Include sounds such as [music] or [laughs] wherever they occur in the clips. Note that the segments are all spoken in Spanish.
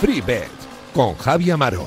FreeBet con Javi Amaro.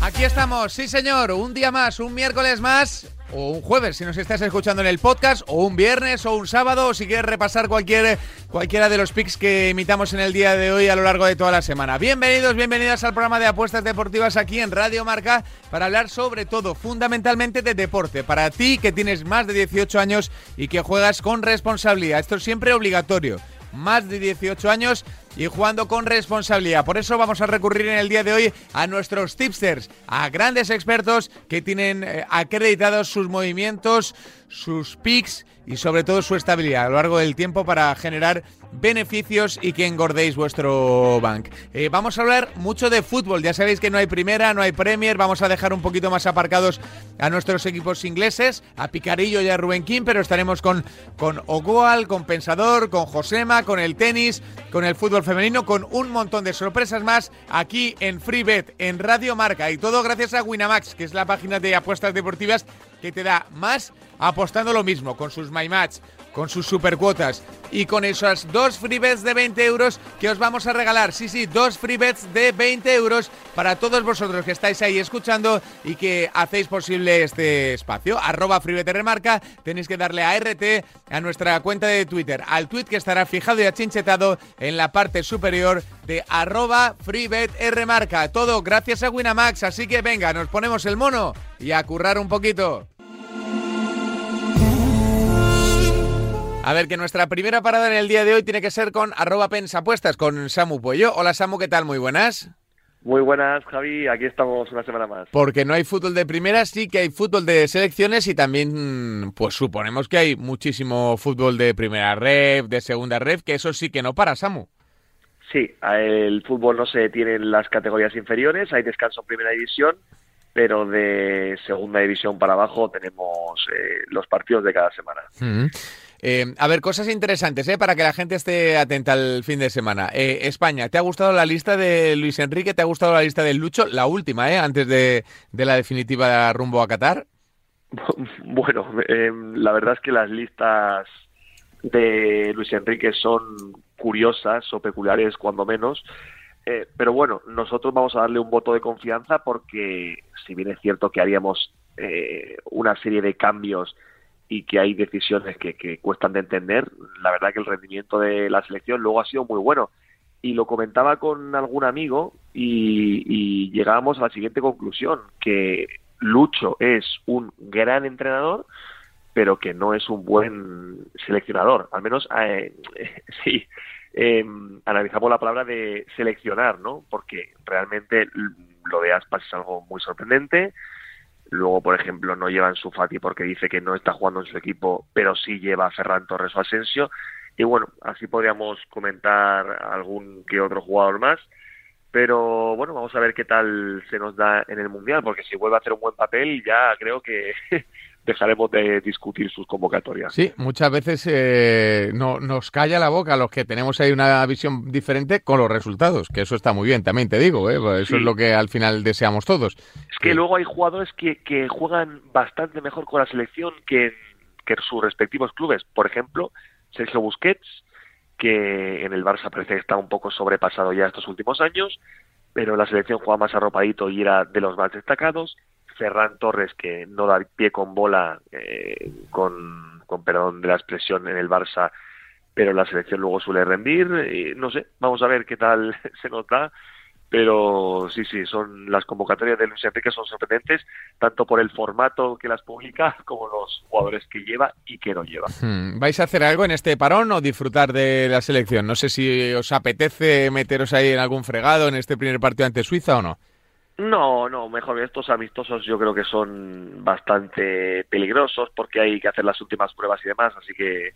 Aquí estamos, sí señor, un día más, un miércoles más o un jueves si nos estás escuchando en el podcast, o un viernes o un sábado, o si quieres repasar cualquier, cualquiera de los picks que imitamos en el día de hoy a lo largo de toda la semana. Bienvenidos, bienvenidas al programa de apuestas deportivas aquí en Radio Marca para hablar sobre todo, fundamentalmente de deporte. Para ti que tienes más de 18 años y que juegas con responsabilidad. Esto es siempre obligatorio. Más de 18 años y jugando con responsabilidad. Por eso vamos a recurrir en el día de hoy a nuestros tipsters, a grandes expertos que tienen eh, acreditados sus movimientos, sus picks y sobre todo su estabilidad a lo largo del tiempo para generar beneficios y que engordéis vuestro bank. Eh, vamos a hablar mucho de fútbol, ya sabéis que no hay primera, no hay Premier, vamos a dejar un poquito más aparcados a nuestros equipos ingleses, a Picarillo y a Rubén King, pero estaremos con, con Ogoal, con Pensador, con Josema, con el tenis, con el fútbol femenino, con un montón de sorpresas más aquí en FreeBet, en Radio Marca. Y todo gracias a Winamax, que es la página de apuestas deportivas que te da más apostando lo mismo, con sus My Match, con sus supercuotas y con esas dos free bets de 20 euros que os vamos a regalar. Sí, sí, dos free bets de 20 euros para todos vosotros que estáis ahí escuchando y que hacéis posible este espacio. Arroba remarca, tenéis que darle a RT a nuestra cuenta de Twitter, al tweet que estará fijado y achinchetado en la parte superior de arroba freebetrmarca. Todo gracias a Winamax, así que venga, nos ponemos el mono y a currar un poquito. A ver, que nuestra primera parada en el día de hoy tiene que ser con arroba pensapuestas, con Samu Puello. Hola Samu, ¿qué tal? Muy buenas. Muy buenas, Javi. Aquí estamos una semana más. Porque no hay fútbol de primera, sí que hay fútbol de selecciones y también, pues suponemos que hay muchísimo fútbol de primera red, de segunda red, que eso sí que no para, Samu. Sí, el fútbol no se detiene en las categorías inferiores, hay descanso en primera división, pero de segunda división para abajo tenemos eh, los partidos de cada semana. Mm. Eh, a ver, cosas interesantes, ¿eh? Para que la gente esté atenta al fin de semana. Eh, España, ¿te ha gustado la lista de Luis Enrique? ¿Te ha gustado la lista de Lucho? La última, ¿eh? Antes de, la definitiva rumbo a Qatar. [laughs] Bueno, la verdad es que las listas de Luis Enrique son curiosas o peculiares cuando menos. Pero bueno, nosotros vamos a darle un voto de confianza porque si bien es cierto que haríamos una serie de cambios y que hay decisiones que, que cuestan de entender, la verdad que el rendimiento de la selección luego ha sido muy bueno. Y lo comentaba con algún amigo y, y llegábamos a la siguiente conclusión, que Lucho es un gran entrenador, pero que no es un buen seleccionador. Al menos, eh, [laughs] sí, eh, analizamos la palabra de seleccionar, ¿no? Porque realmente lo de Aspas es algo muy sorprendente. Luego, por ejemplo, no lleva su Fati porque dice que no está jugando en su equipo, pero sí lleva a Ferran Torres o Asensio. Y bueno, así podríamos comentar algún que otro jugador más. Pero bueno, vamos a ver qué tal se nos da en el Mundial, porque si vuelve a hacer un buen papel, ya creo que [laughs] dejaremos de discutir sus convocatorias. Sí, muchas veces eh, no, nos calla la boca los que tenemos ahí una visión diferente con los resultados, que eso está muy bien, también te digo, ¿eh? Pues eso es lo que al final deseamos todos. Es que luego hay jugadores que, que juegan bastante mejor con la selección que que sus respectivos clubes. Por ejemplo, Sergio Busquets, que en el Barça parece que está un poco sobrepasado ya estos últimos años, pero la selección juega más arropadito y era de los más destacados. Ferran Torres, que no da pie con bola, eh, con, con perdón de la expresión, en el Barça, pero la selección luego suele rendir. Y no sé, vamos a ver qué tal [laughs] se nota. Pero sí, sí, son las convocatorias de Luis Enrique son sorprendentes, tanto por el formato que las publica [laughs] como los jugadores que lleva y que no lleva. Hmm, ¿Vais a hacer algo en este parón o disfrutar de la selección? No sé si os apetece meteros ahí en algún fregado en este primer partido ante Suiza o no. No, no, mejor estos amistosos yo creo que son bastante peligrosos porque hay que hacer las últimas pruebas y demás, así que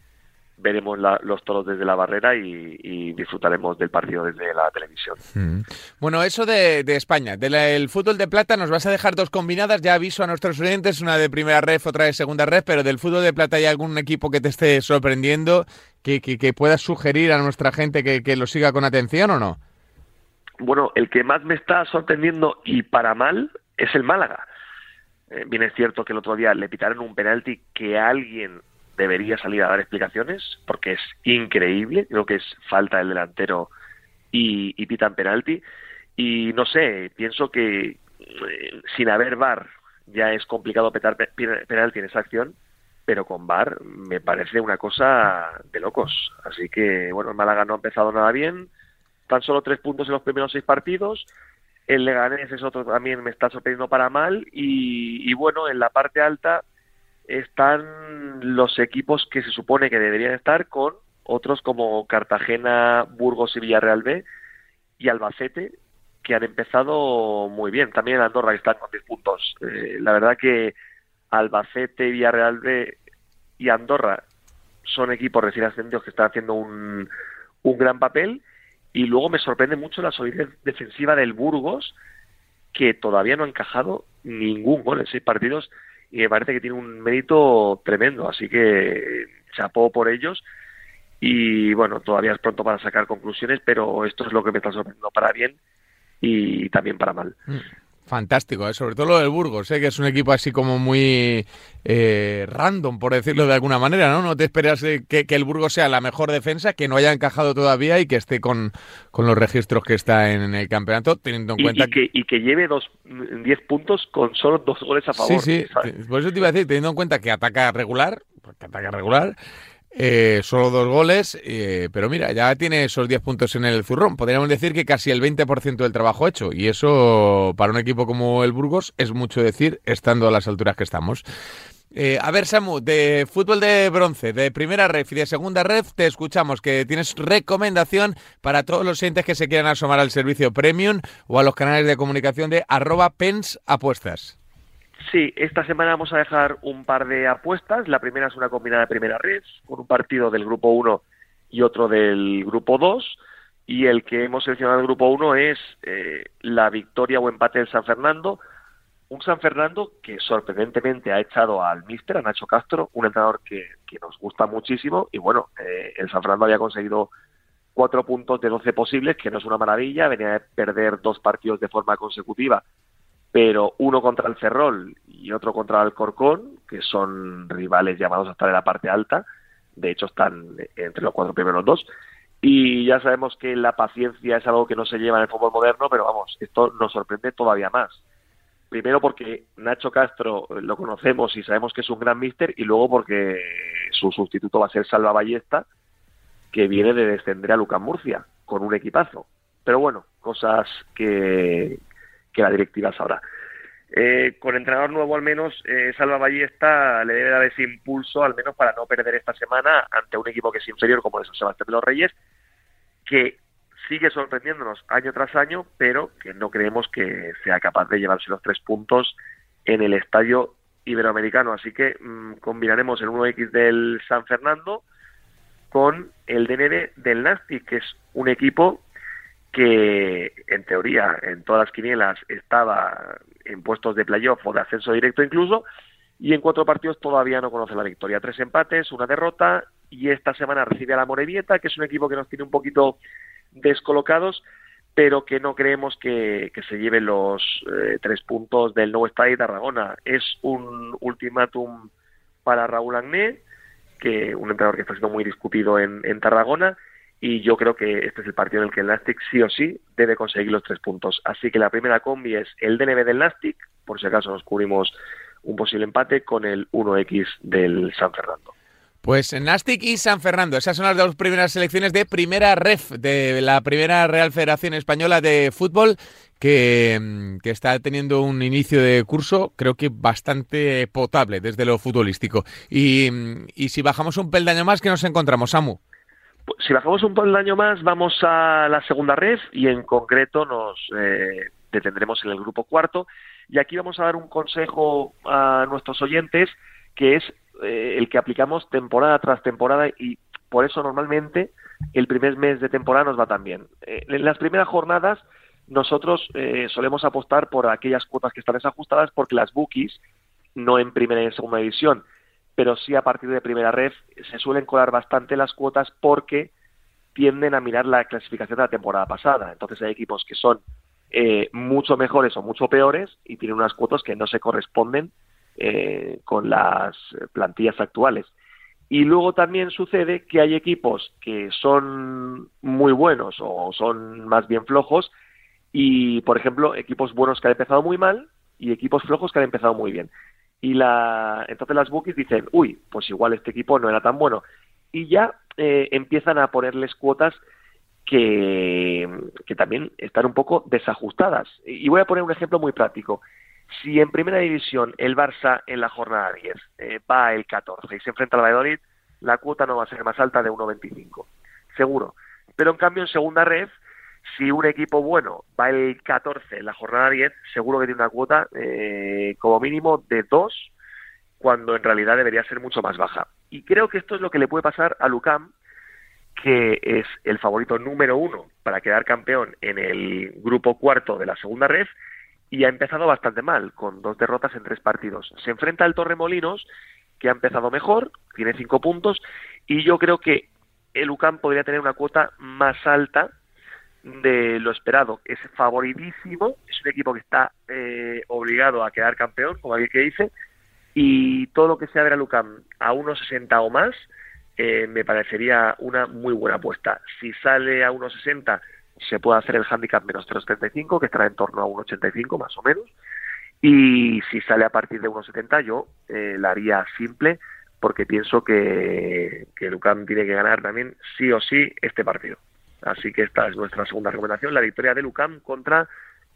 veremos los toros desde la barrera y, disfrutaremos del partido desde la televisión. Mm. Bueno, eso de, España, del fútbol de plata nos vas a dejar dos combinadas, ya aviso a nuestros oyentes, una de primera red, otra de segunda red, pero del fútbol de plata hay algún equipo que te esté sorprendiendo, que, que, puedas sugerir a nuestra gente que, que lo siga con atención o no? Bueno, el que más me está sorprendiendo y para mal es el Málaga. Eh, bien es cierto que el otro día le pitaron un penalti que alguien debería salir a dar explicaciones porque es increíble, creo que es falta del delantero y, pitan penalti y no sé, pienso que eh, sin haber VAR ya es complicado petar penalti en esa acción, pero con VAR me parece una cosa de locos. Así que, bueno, el Málaga no ha empezado nada bien, tan solo tres puntos en los primeros seis partidos, el Leganés es otro también me está sorprendiendo para mal y, bueno, en la parte alta están los equipos que se supone que deberían estar con otros como Cartagena, Burgos y Villarreal B y Albacete que han empezado muy bien. También Andorra están con 10 puntos. Eh, la verdad que Albacete, Villarreal B y Andorra son equipos recién ascendidos que están haciendo un, un gran papel y luego me sorprende mucho la solidez defensiva del Burgos, que todavía no ha encajado ningún gol en seis partidos y me parece que tiene un mérito tremendo. Así que chapó por ellos. Y bueno, todavía es pronto para sacar conclusiones, pero esto es lo que me está sorprendiendo para bien y también para mal. Mm. Fantástico, ¿eh? sobre todo lo del Burgos, ¿eh? que es un equipo así como muy eh, random, por decirlo de alguna manera, ¿no? No te esperas eh, que, el Burgos sea la mejor defensa, que no haya encajado todavía y que esté con, los registros que está en, el campeonato, teniendo en cuenta... que, y que lleve dos, 10 puntos con solo dos goles a favor. Sí, sí, por eso te iba a decir, teniendo en cuenta que ataca regular, porque ataca regular, eh, solo dos goles, eh, pero mira, ya tiene esos 10 puntos en el zurrón. Podríamos decir que casi el 20% del trabajo hecho. Y eso, para un equipo como el Burgos, es mucho decir, estando a las alturas que estamos. Eh, a ver, Samu, de fútbol de bronce, de primera ref y de segunda ref, te escuchamos que tienes recomendación para todos los clientes que se quieran asomar al servicio premium o a los canales de comunicación de arroba pens. Sí, esta semana vamos a dejar un par de apuestas. La primera es una combinada de primera red, con un partido del grupo 1 y otro del grupo 2. Y el que hemos seleccionado del grupo 1 es eh, la victoria o empate del San Fernando. Un San Fernando que sorprendentemente ha echado al míster, a Nacho Castro, un entrenador que, nos gusta muchísimo. Y bueno, eh, el San Fernando había conseguido cuatro puntos de 12 posibles, que no es una maravilla. Venía de perder dos partidos de forma consecutiva pero uno contra el Ferrol y otro contra el Corcón, que son rivales llamados a estar en la parte alta, de hecho están entre los cuatro primeros dos, y ya sabemos que la paciencia es algo que no se lleva en el fútbol moderno, pero vamos, esto nos sorprende todavía más. Primero porque Nacho Castro lo conocemos y sabemos que es un gran míster, y luego porque su sustituto va a ser Salva Ballesta, que viene de descender a Lucas Murcia, con un equipazo. Pero bueno, cosas que, que la directiva sabrá. Eh, con entrenador nuevo al menos, eh, Salva Ballesta le debe dar ese impulso al menos para no perder esta semana ante un equipo que es inferior como el San Sebastián de los Reyes, que sigue sorprendiéndonos año tras año, pero que no creemos que sea capaz de llevarse los tres puntos en el estadio iberoamericano. Así que mm, combinaremos el 1X del San Fernando con el DND del Nastic, que es un equipo que en teoría en todas las quinielas estaba en puestos de playoff o de ascenso directo incluso, y en cuatro partidos todavía no conoce la victoria. Tres empates, una derrota, y esta semana recibe a la Morevieta, que es un equipo que nos tiene un poquito descolocados, pero que no creemos que, se lleve los eh, tres puntos del nuevo Estadio de Tarragona. Es un ultimátum para Raúl Agné, que un entrenador que está siendo muy discutido en, en Tarragona, y yo creo que este es el partido en el que el Nastic sí o sí debe conseguir los tres puntos. Así que la primera combi es el DNB del Nastic, por si acaso nos cubrimos un posible empate con el 1X del San Fernando. Pues Nastic y San Fernando, esas son las dos primeras selecciones de primera ref de la primera Real Federación Española de Fútbol que, que, está teniendo un inicio de curso creo que bastante potable desde lo futbolístico. Y, y si bajamos un peldaño más, ¿qué nos encontramos, Samu? Si bajamos un año más, vamos a la segunda red y en concreto nos eh, detendremos en el grupo cuarto. Y aquí vamos a dar un consejo a nuestros oyentes que es eh, el que aplicamos temporada tras temporada y por eso normalmente el primer mes de temporada nos va tan bien. Eh, en las primeras jornadas nosotros solemos apostar por aquellas cuotas que están desajustadas porque las bookies, no en primera y en segunda división, pero sí a partir de primera red se suelen colar bastante las cuotas porque tienden a mirar la clasificación de la temporada pasada. Entonces hay equipos que son eh, mucho mejores o mucho peores y tienen unas cuotas que no se corresponden eh, con las plantillas actuales. Y luego también sucede que hay equipos que son muy buenos o son más bien flojos y, por ejemplo, equipos buenos que han empezado muy mal y equipos flojos que han empezado muy bien. Y la, entonces las bookies dicen, uy, pues igual este equipo no era tan bueno. Y ya eh, empiezan a ponerles cuotas que, que también están un poco desajustadas. Y voy a poner un ejemplo muy práctico. Si en primera división el Barça en la jornada 10 eh, va el 14 y se enfrenta al Valladolid, la cuota no va a ser más alta de 1,25. Seguro. Pero en cambio en segunda red, si un equipo bueno va el 14 en la jornada 10, seguro que tiene una cuota eh, como mínimo de 2, cuando en realidad debería ser mucho más baja. Y creo que esto es lo que le puede pasar a Lucam, que es el favorito número uno para quedar campeón en el grupo cuarto de la segunda red y ha empezado bastante mal, con dos derrotas en tres partidos. Se enfrenta al Torremolinos, que ha empezado mejor, tiene cinco puntos, y yo creo que el UCAM podría tener una cuota más alta de lo esperado. Es favoritísimo, es un equipo que está eh, obligado a quedar campeón, como alguien que dice, y todo lo que sea ver a Lucam a 1.60 o más, eh, me parecería una muy buena apuesta. Si sale a 1.60 se puede hacer el handicap menos 0,75, que estará en torno a 1,85 más o menos. Y si sale a partir de 1,70, yo eh, la haría simple, porque pienso que, que tiene que ganar también sí o sí este partido. Así que esta es nuestra segunda recomendación, la victoria de Lucam contra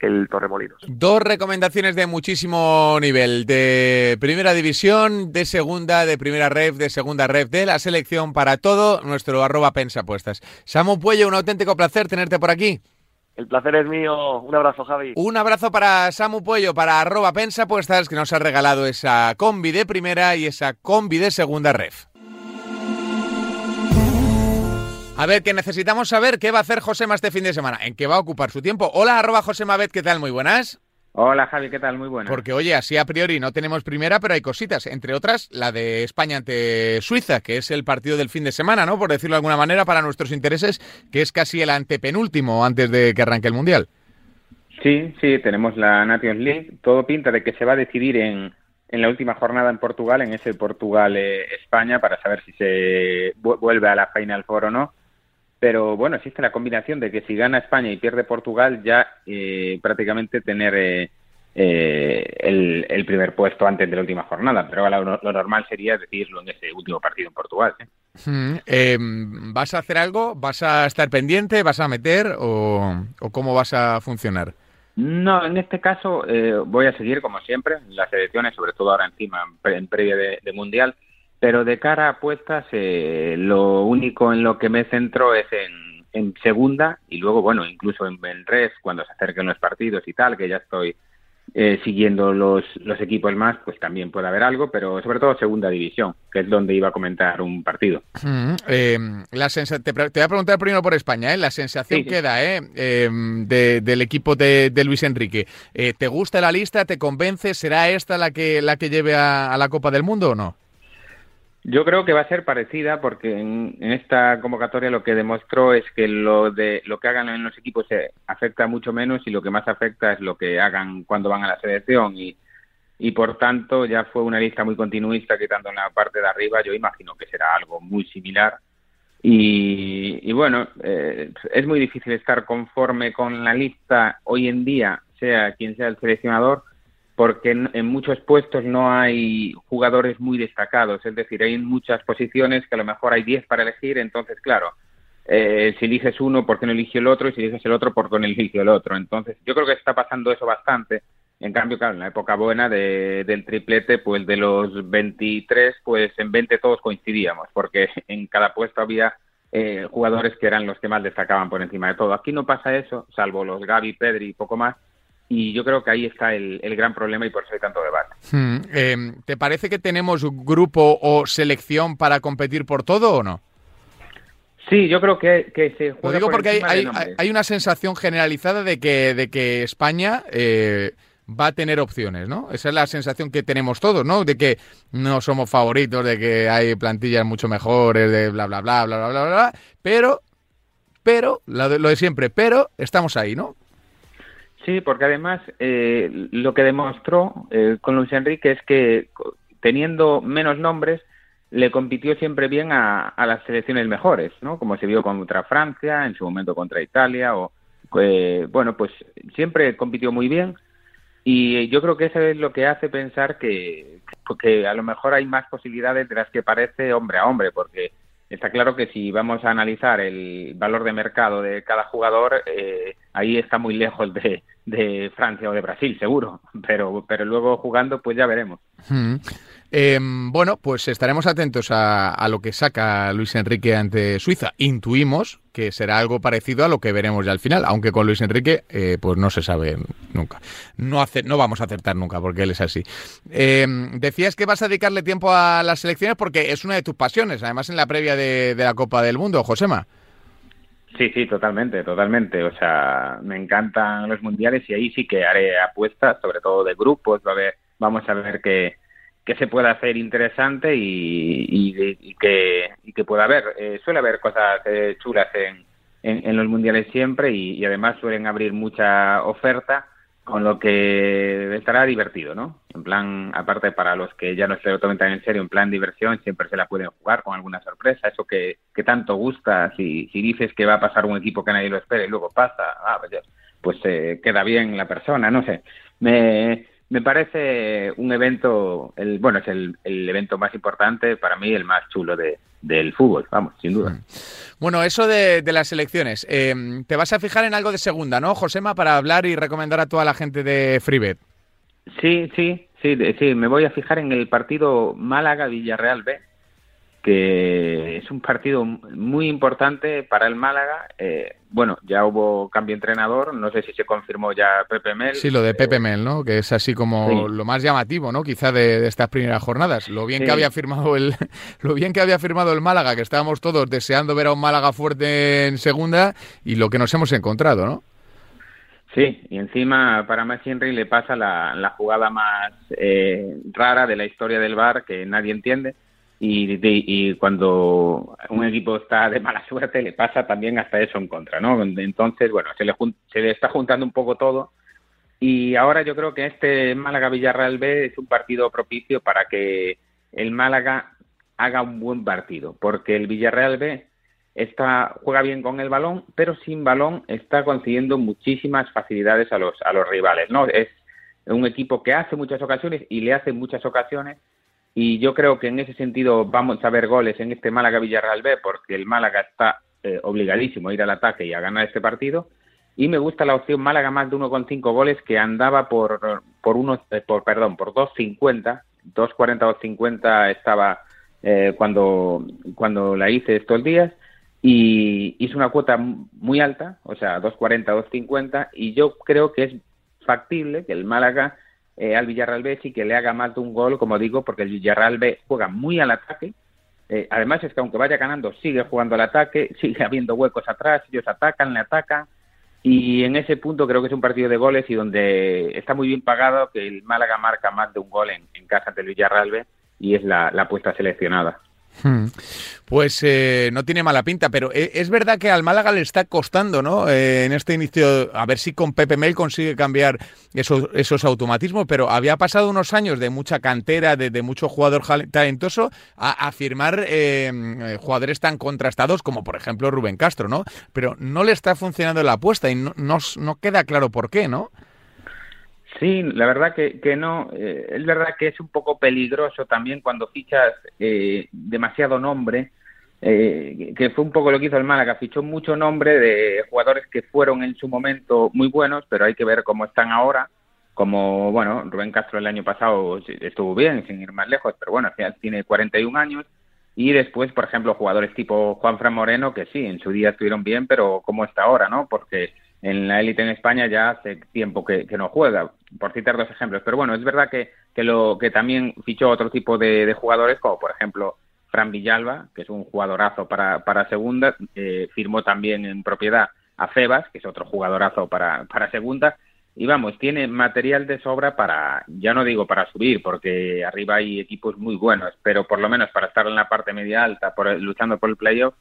el Torremolinos. Dos recomendaciones de muchísimo nivel, de primera división, de segunda, de primera ref, de segunda ref, de la selección para todo, nuestro arroba pensapuestas. Samu Puello, un auténtico placer tenerte por aquí. El placer es mío. Un abrazo, Javi. Un abrazo para Samu Puello, para arroba pensapuestas, que nos ha regalado esa combi de primera y esa combi de segunda ref. A ver, que necesitamos saber qué va a hacer Josema este fin de semana, en qué va a ocupar su tiempo. Hola, arroba Josema Bet, ¿qué tal? Muy buenas. Hola Javi, ¿qué tal? Muy buenas. Porque oye, así a priori no tenemos primera, pero hay cositas, entre otras la de España ante Suiza, que es el partido del fin de semana, ¿no? Por decirlo de alguna manera, para nuestros intereses, que es casi el antepenúltimo antes de que arranque el Mundial. Sí, sí, tenemos la Nations League. Todo pinta de que se va a decidir en, en la última jornada en Portugal, en ese Portugal-España, para saber si se vuelve a la Final Four o no pero bueno, existe la combinación de que si gana España y pierde Portugal, ya eh, prácticamente tener eh, eh, el, primer puesto antes de la última jornada, pero lo, normal sería decirlo en ese último partido en Portugal. Em, ¿Vas a hacer algo? ¿Vas a estar pendiente? ¿Vas a meter? ¿O, cómo vas a funcionar? No, en este caso voy a seguir como siempre, las elecciones, sobre todo ahora encima en, previa de Mundial, pero de cara a apuestas, eh, lo único en lo que me centro es en, segunda y luego, bueno, incluso en, en res, cuando se acerquen los partidos y tal, que ya estoy eh, siguiendo los, los equipos más, pues también puede haber algo, pero sobre todo segunda división, que es donde iba a comentar un partido. Mm, eh, la te, voy a preguntar primero por España, ¿eh? la sensación que da ¿eh? Em, del equipo de, Luis Enrique. ¿Te gusta la lista? ¿Te convence? ¿Será esta la que, la que lleve a la Copa del Mundo o no? Yo creo que va a ser parecida porque en, esta convocatoria lo que demostró es que lo de lo que hagan en los equipos se afecta mucho menos y lo que más afecta es lo que hagan cuando van a la selección y, y por tanto ya fue una lista muy continuista quitando en la parte de arriba. Yo imagino que será algo muy similar. Y, y bueno eh, es muy difícil estar conforme con la lista hoy en día sea quien sea el seleccionador porque en, muchos puestos no hay jugadores muy destacados, es decir, hay muchas posiciones que a lo mejor hay 10 para elegir, entonces, claro, eh, si eliges uno, ¿por qué no eligió el otro? Y si eliges el otro, ¿por qué no eligió el otro? Entonces, yo creo que está pasando eso bastante. En cambio, claro, en la época buena de, del triplete, pues de los 23, pues en 20 todos coincidíamos, porque [laughs] en cada puesto había eh, jugadores que eran los que más destacaban por encima de todo. Aquí no pasa eso, salvo los Gaby, Pedri y poco más, y yo creo que ahí está el, gran problema y por eso hay tanto debate. Hmm, eh, ¿Te parece que tenemos grupo o selección para competir por todo o no? Sí, yo creo que, se juega. Lo digo porque hay, una sensación generalizada de que, de que España eh, va a tener opciones, ¿no? Esa es la sensación que tenemos todos, ¿no? De que no somos favoritos, de que hay plantillas mucho mejores, de bla, bla, bla, bla, bla, bla, bla, pero pero, lo de, siempre, pero estamos ahí, ¿no? Sí, porque además eh, lo que demostró eh, con Luis Enrique es que teniendo menos nombres, le compitió siempre bien a, las selecciones mejores, ¿no? Como se vio contra Francia, en su momento contra Italia, o eh, bueno, pues siempre compitió muy bien y yo creo que eso es lo que hace pensar que, que a lo mejor hay más posibilidades de las que parece hombre a hombre, porque está claro que si vamos a analizar el valor de mercado de cada jugador, eh, ahí está muy lejos de, de, Francia o de Brasil, seguro, pero, pero luego jugando pues ya veremos. Em, bueno, pues estaremos atentos a, lo que saca Luis Enrique ante Suiza. Intuimos que será algo parecido a lo que veremos ya al final, aunque con Luis Enrique eh, pues no se sabe nunca. No, hace, no vamos a acertar nunca porque él es así. Em, decías que vas a dedicarle tiempo a las selecciones porque es una de tus pasiones, además en la previa de, la Copa del Mundo, Josema. Sí, sí, totalmente, totalmente. O sea, me encantan los mundiales y ahí sí que haré apuestas, sobre todo de grupos. A vamos a ver qué que se pueda hacer interesante y, y, que, y que pueda haber. Eh, suele haber cosas eh, chulas en, en, los mundiales siempre y, además suelen abrir mucha oferta, con lo que estará divertido, ¿no? En plan, aparte para los que ya no se lo tomen tan en serio, en plan diversión, siempre se la pueden jugar con alguna sorpresa, eso que, que tanto gusta, si, si dices que va a pasar un equipo que nadie lo espera y luego pasa, ah, pues, pues eh, queda bien la persona, no sé. Me, me parece un evento, el, bueno, es el, evento más importante, para mí el más chulo de, del fútbol, vamos, sin duda. Mm. Bueno, eso de, las elecciones, em, te vas a fijar en algo de segunda, ¿no, Josema, para hablar y recomendar a toda la gente de Freebet? Sí, sí, sí, sí, me voy a fijar en el partido Málaga-Villarreal B, que es un partido muy importante para el Málaga. Eh, bueno, ya hubo cambio de entrenador, no sé si se confirmó ya Pepe Mel. Sí, lo de Pepe Mel, ¿no? Que es así como lo más llamativo, ¿no? Quizá de, estas primeras jornadas. Lo bien que había firmado el, [laughs] lo bien que había firmado el Málaga, que estábamos todos deseando ver a un Málaga fuerte en segunda y lo que nos hemos encontrado, ¿no? Sí, y encima para Messi Henry le pasa la, la jugada más eh, rara de la historia del bar que nadie entiende y, y, cuando un equipo está de mala [laughs] suerte le pasa también hasta eso en contra, ¿no? Entonces, bueno, se le, se le está juntando un poco todo y ahora yo creo que este Málaga-Villarreal B es un partido propicio para que el Málaga haga un buen partido, porque el Villarreal B está, juega bien con el balón, pero sin balón está consiguiendo muchísimas facilidades a los, a los rivales, ¿no? Es un equipo que hace muchas ocasiones y le hace muchas ocasiones y yo creo que en ese sentido vamos a ver goles en este Málaga Villarreal B porque el Málaga está eh, obligadísimo a ir al ataque y a ganar este partido. Y me gusta la opción Málaga más de 1,5 goles que andaba por por uno eh, por perdón por 2.50 2.40 2.50 estaba eh, cuando cuando la hice estos días. Y hizo una cuota muy alta o sea 2.40 2.50 y yo creo que es factible que el Málaga eh, al Villarreal B sí que le haga más de un gol, como digo, porque el Villarreal B juega muy al ataque. Eh, además es que aunque vaya ganando, sigue jugando al ataque, [laughs] sigue habiendo huecos atrás, ellos atacan, le atacan. Y en ese punto creo que es un partido de goles y donde está muy bien pagado que el Málaga marca más de un gol en, casa del Villarreal B y es la apuesta seleccionada. Hmm. Pues eh, no tiene mala pinta, pero eh, es verdad que al Málaga le está costando, ¿no? Eh, en este inicio, a ver si con Pepe Mel consigue cambiar esos, esos automatismos, pero había pasado unos años de mucha cantera, de, mucho jugador talentoso, a, firmar jugadores tan contrastados como, por ejemplo, Rubén Castro, ¿no? Pero no le está funcionando la apuesta y no, no queda claro por qué, ¿no? Sí, la verdad que, que no. Eh, es verdad que es un poco peligroso también cuando fichas eh, demasiado nombre, eh, que fue un poco lo que hizo el Málaga. Fichó mucho nombre de jugadores que fueron en su momento muy buenos, pero hay que ver cómo están ahora. Como, bueno, Rubén Castro el año pasado estuvo bien, sin ir más lejos, pero bueno, al tiene 41 años. Y después, por ejemplo, jugadores tipo Juan Fran Moreno, que sí, en su día estuvieron bien, pero ¿cómo está ahora, no? Porque en la élite en España ya hace tiempo que, no juega, por citar dos ejemplos. Pero bueno, es verdad que, que, lo, que también fichó otro tipo de, jugadores, como por ejemplo Fran Villalba, que es un jugadorazo para, para segunda, eh, firmó también en propiedad a Febas, que es otro jugadorazo para, para segunda, y vamos, tiene material de sobra para, ya no digo para subir, porque arriba hay equipos muy buenos, pero por lo menos para estar en la parte media alta, por, luchando por el playoff,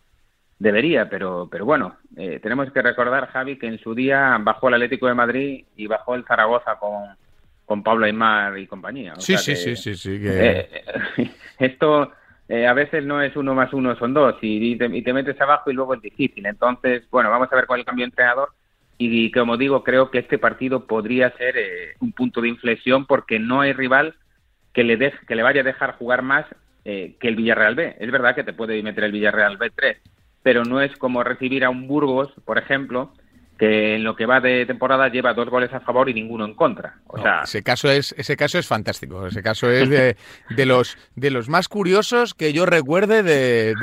debería, pero, pero bueno, eh, tenemos que recordar, Javi, que en su día bajó el Atlético de Madrid y bajó el Zaragoza con, con Pablo Aymar y compañía. sí, sí, sí, sí, [laughs] sí, esto a veces no es uno más uno, son dos, y, te, y, te, metes abajo y luego es difícil. Entonces, bueno, vamos a ver cuál es el cambio de entrenador y como digo, creo que este partido podría ser eh, un punto de inflexión porque no hay rival que le, deje, que le vaya a dejar jugar más eh, que el Villarreal B. Es verdad que te puede meter el Villarreal B3, pero no es como recibir a un Burgos, por ejemplo, que en lo que va de temporada lleva dos goles a favor y ninguno en contra. O sea, ese caso es ese caso es fantástico. Ese caso es de, de los de los más curiosos que yo recuerde de,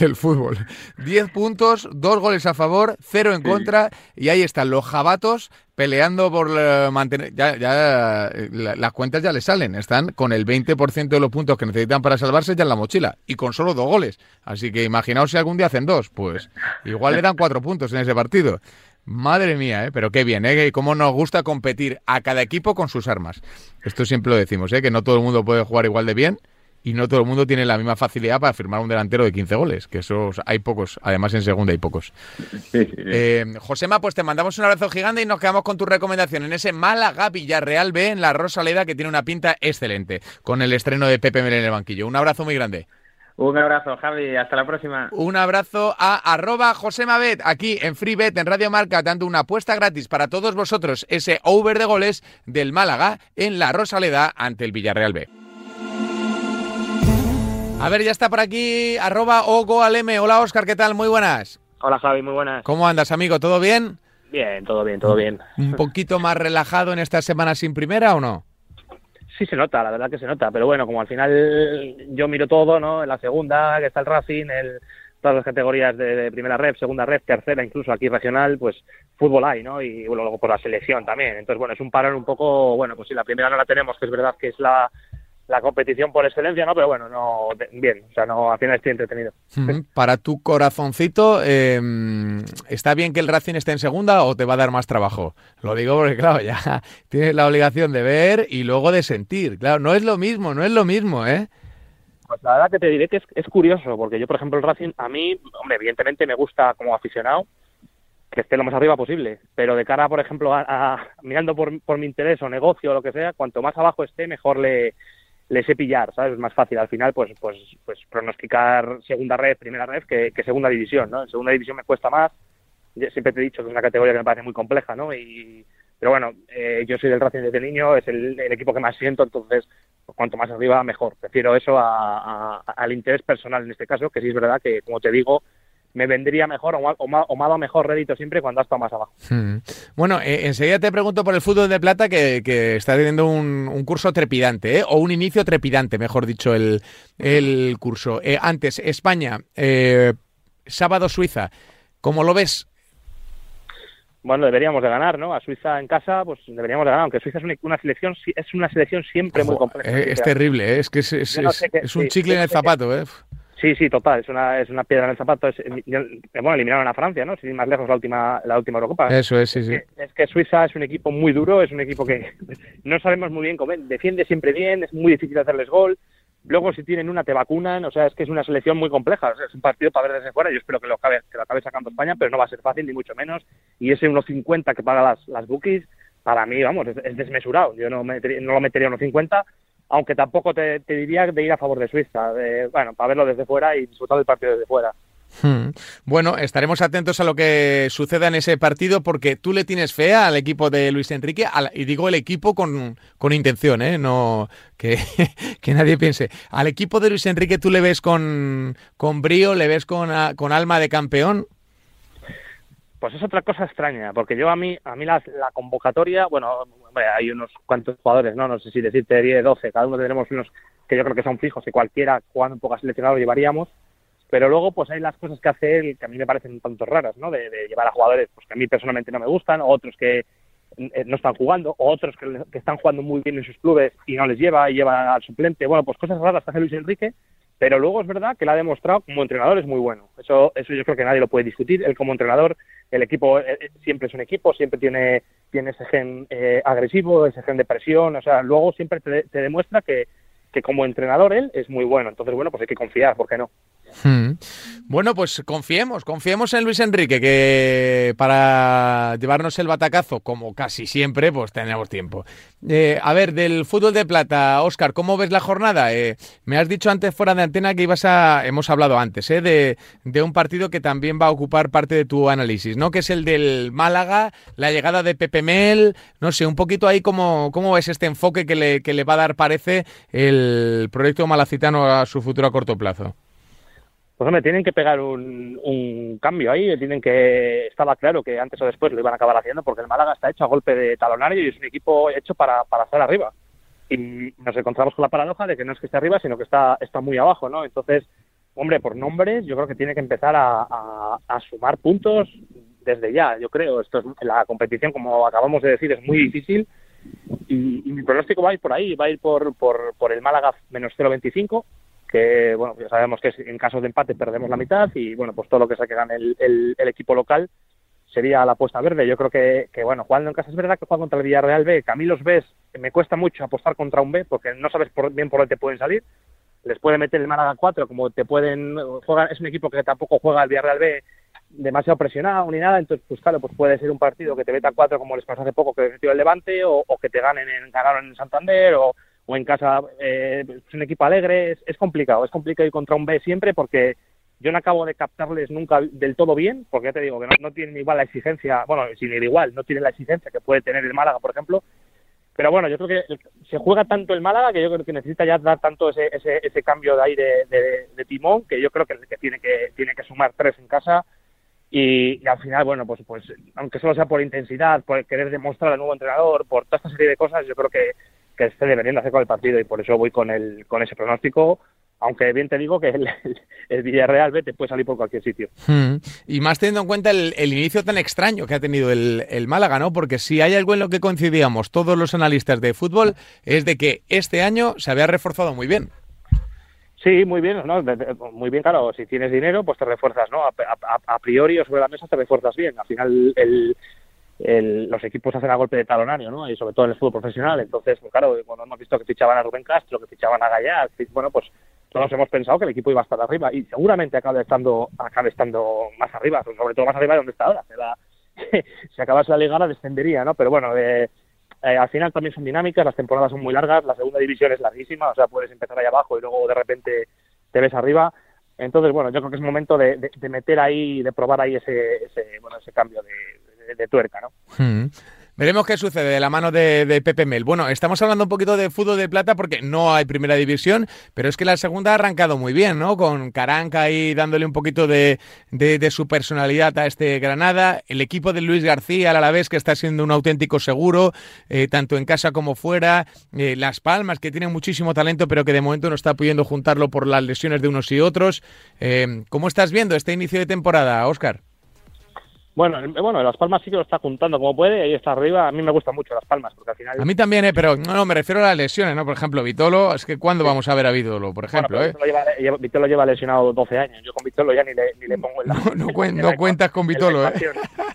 del fútbol. Diez puntos, dos goles a favor, cero en contra y ahí están los jabatos peleando por mantener. Ya, ya las cuentas ya le salen. Están con el 20% de los puntos que necesitan para salvarse ya en la mochila y con solo dos goles. Así que imaginaos si algún día hacen dos. Pues igual le dan cuatro puntos en ese partido. Madre mía, ¿eh? pero qué bien, ¿eh? cómo nos gusta competir a cada equipo con sus armas. Esto siempre lo decimos, ¿eh? que no todo el mundo puede jugar igual de bien y no todo el mundo tiene la misma facilidad para firmar un delantero de 15 goles, que esos hay pocos, además en segunda hay pocos. Eh, Josema, pues te mandamos un abrazo gigante y nos quedamos con tu recomendación en ese Málaga Villarreal B en la Rosaleda, que tiene una pinta excelente, con el estreno de Pepe Mel en el banquillo. Un abrazo muy grande. Un abrazo, Javi. Hasta la próxima. Un abrazo a arroba Josemabet, aquí en FreeBet, en Radio Marca, dando una apuesta gratis para todos vosotros, ese over de goles del Málaga en la Rosaleda ante el Villarreal B. A ver, ya está por aquí, arroba Ogoaleme. Hola, Oscar, ¿qué tal? Muy buenas. Hola, Javi, muy buenas. ¿Cómo andas, amigo? ¿Todo bien? Bien, todo bien, todo bien. ¿Un poquito más relajado en esta semana sin primera o no? Sí se nota, la verdad que se nota, pero bueno, como al final yo miro todo, ¿no? En la segunda, que está el Racing, el, todas las categorías de, primera red, segunda red, tercera, incluso aquí regional, pues fútbol hay, ¿no? Y bueno, luego por la selección también. Entonces, bueno, es un parón un poco, bueno, pues si la primera no la tenemos, que es verdad que es la, la competición por excelencia, ¿no? Pero bueno, no bien, o sea, no, al final estoy entretenido. Para tu corazoncito, em, ¿está bien que el Racing esté en segunda o te va a dar más trabajo? Lo digo porque, claro, ya [laughs] tienes la obligación de ver y luego de sentir. Claro, no es lo mismo, no es lo mismo, ¿eh? Pues la verdad que te diré que es, es curioso, porque yo, por ejemplo, el Racing, a mí, hombre, evidentemente me gusta como aficionado que esté lo más arriba posible, pero de cara, por ejemplo, a, mirando por, por mi interés o negocio o lo que sea, cuanto más abajo esté, mejor le, le sé pillar, ¿sabes? Es más fácil al final, pues, pues, pues pronosticar segunda red, primera red, que, segunda división, ¿no? En segunda división me cuesta más. Siempre te he dicho que es una categoría que me parece muy compleja, ¿no? Y, pero bueno, eh, yo soy del Racing desde niño, es el, equipo que más siento, entonces pues, cuanto más arriba mejor. Prefiero eso al interés personal en este caso, que sí es verdad que, como te digo, me vendría mejor o, o, o me ha dado mejor rédito siempre cuando ha estado más abajo. Hmm. Bueno, eh, enseguida te pregunto por el fútbol de plata que, que está teniendo un, curso trepidante, ¿eh? o un inicio trepidante, mejor dicho, el, el curso. Eh, antes, España, sábado Suiza, ¿cómo lo ves? Bueno, deberíamos de ganar, ¿no? A Suiza en casa, pues deberíamos de ganar, aunque Suiza es una, selección es una selección siempre muy compleja. es terrible, es que es, es, un chicle en el zapato, ¿eh? Sí, sí, total, es una, es una piedra en el zapato. Es, bueno, eliminaron a Francia, ¿no? Sin más lejos la última, la última Eurocopa. Eso es, sí, sí. Es que, Suiza es un equipo muy duro, es un equipo que [laughs] no sabemos muy bien cómo, defiende siempre bien, es muy difícil hacerles gol. Luego, si tienen una, te vacunan, o sea, es que es una selección muy compleja. es un partido para ver desde fuera. Yo espero que lo acabe, que lo acabe sacando España, pero no va a ser fácil, ni mucho menos. Y ese 1.50 que paga las, las bookies, para mí, vamos, es, desmesurado. Yo no, no lo metería 1.50 aunque tampoco te, diría de ir a favor de Suiza, bueno, para verlo desde fuera y disfrutar del partido desde fuera. Hmm. Bueno, estaremos atentos a lo que suceda en ese partido porque tú le tienes fe al equipo de Luis Enrique y digo el equipo con, con intención, ¿eh? no que, [laughs] que, nadie piense. Al equipo de Luis Enrique tú le ves con, con brío, le ves con, con alma de campeón. Pues es otra cosa extraña, porque yo a mí, a mí la, convocatoria, bueno, hay unos cuantos jugadores, no, no sé si decirte 10, 12, cada uno tenemos unos que yo creo que son fijos, que cualquiera jugando un poco seleccionado llevaríamos, pero luego pues hay las cosas que hace él que a mí me parecen un tanto raras, ¿no? De, llevar a jugadores pues, que a mí personalmente no me gustan, otros que eh, no están jugando, otros que, que, están jugando muy bien en sus clubes y no les lleva y lleva al suplente, bueno, pues cosas raras que hace Luis Enrique, pero luego es verdad que la ha demostrado como entrenador es muy bueno. Eso, eso yo creo que nadie lo puede discutir. Él como entrenador el equipo eh, eh, siempre es un equipo, siempre tiene, tiene ese gen eh, agresivo, ese gen de presión, o sea, luego siempre te, demuestra que, que, como entrenador él es muy bueno, entonces bueno, pues hay que confiar, ¿por qué no? Hmm. Bueno, pues confiemos, confiemos en Luis Enrique, que para llevarnos el batacazo, como casi siempre, pues tenemos tiempo. Eh, a ver, del fútbol de plata, Óscar, ¿cómo ves la jornada? Eh, me has dicho antes fuera de antena que ibas a, hemos hablado antes, eh, de, de, un partido que también va a ocupar parte de tu análisis, ¿no? Que es el del Málaga, la llegada de Pepe Mel, no sé, un poquito ahí cómo, cómo ves este enfoque que le, que le va a dar, parece, el proyecto malacitano a su futuro a corto plazo. Pues hombre, tienen que pegar un, cambio ahí, tienen que, estaba claro que antes o después lo iban a acabar haciendo porque el Málaga está hecho a golpe de talonario y es un equipo hecho para, para estar arriba. Y nos encontramos con la paradoja de que no es que esté arriba, sino que está, está muy abajo, ¿no? Entonces, hombre, por nombres, yo creo que tiene que empezar a, sumar puntos desde ya, yo creo. Esto es, la competición, como acabamos de decir, es muy difícil y, mi pronóstico va a ir por ahí, va a ir por, por, el Málaga menos 0.25 que bueno, ya sabemos que en caso de empate perdemos la mitad y bueno, pues todo lo que se que gane el, equipo local sería la apuesta verde. Yo creo que, que, bueno, jugando en casa es verdad que juega contra el Villarreal B, que a mí los B me cuesta mucho apostar contra un B porque no sabes por, bien por dónde te pueden salir. Les puede meter el Málaga 4, como te pueden jugar, es un equipo que tampoco juega el Villarreal B demasiado presionado ni nada, entonces pues claro, pues puede ser un partido que te meta 4 como les pasó hace poco que el Levante o, o que te ganen en ganaron en Santander o o en casa eh, es un equipo alegre, es, complicado, es complicado ir contra un B siempre porque yo no acabo de captarles nunca del todo bien, porque ya te digo que no, tienen igual la exigencia, bueno, sin ir igual, no tienen la exigencia que puede tener el Málaga, por ejemplo, pero bueno, yo creo que se juega tanto el Málaga que yo creo que necesita ya dar tanto ese, ese, ese cambio de aire de, timón que yo creo que, tiene que tiene que sumar tres en casa. Y, al final, bueno, pues, pues aunque solo sea por intensidad, por querer demostrar al nuevo entrenador, por toda esta serie de cosas, yo creo que, que se deberían hacer con el partido y por eso voy con el con ese pronóstico aunque bien te digo que el, el Villarreal B te puede salir por cualquier sitio. Hmm. Y más teniendo en cuenta el, inicio tan extraño que ha tenido el, el, Málaga, ¿no? Porque si hay algo en lo que coincidíamos todos los analistas de fútbol es de que este año se había reforzado muy bien. Sí, muy bien, ¿no? Muy bien, claro, si tienes dinero, pues te refuerzas, ¿no? A, a priori o sobre la mesa te refuerzas bien. Al final el, los equipos hacen a golpe de talonario, ¿no? Y sobre todo en el fútbol profesional. Entonces, pues claro, cuando hemos visto que fichaban a Rubén Castro, que fichaban a Gallar, bueno, pues todos hemos pensado que el equipo iba a estar arriba y seguramente acabe estando, acabe estando más arriba, sobre todo más arriba de donde está ahora. [laughs] si acabase la liga descendería, ¿no? Pero bueno, eh, eh, al final también son dinámicas, las temporadas son muy largas, la segunda división es larguísima, o sea, puedes empezar ahí abajo y luego de repente te ves arriba. Entonces, bueno, yo creo que es momento de, meter ahí, de probar ahí ese, ese bueno, ese cambio de, de, tuerca, ¿no? Hmm. Veremos qué sucede de la mano de, Pepe Mel. Bueno, estamos hablando un poquito de fútbol de plata porque no hay primera división, pero es que la segunda ha arrancado muy bien, ¿no? Con Caranca ahí dándole un poquito de, su personalidad a este Granada. El equipo de Luis García, al Alavés, que está siendo un auténtico seguro, eh, tanto en casa como fuera. Eh, Las Palmas, que tienen muchísimo talento, pero que de momento no está pudiendo juntarlo por las lesiones de unos y otros. Eh, ¿Cómo estás viendo este inicio de temporada, Óscar? Bueno, bueno, Las Palmas sí que lo está juntando como puede, ahí está arriba. A mí me gusta mucho Las Palmas, porque al final... A mí también, ¿eh? pero no, me refiero a las lesiones, ¿no? Por ejemplo, Vitolo, es que ¿cuándo vamos a ver a Vitolo, por ejemplo? ¿eh? Vitolo, lleva, lesionado 12 años, yo con Vitolo ya ni le, ni le pongo el... No, no, cuentas con Vitolo, ¿eh?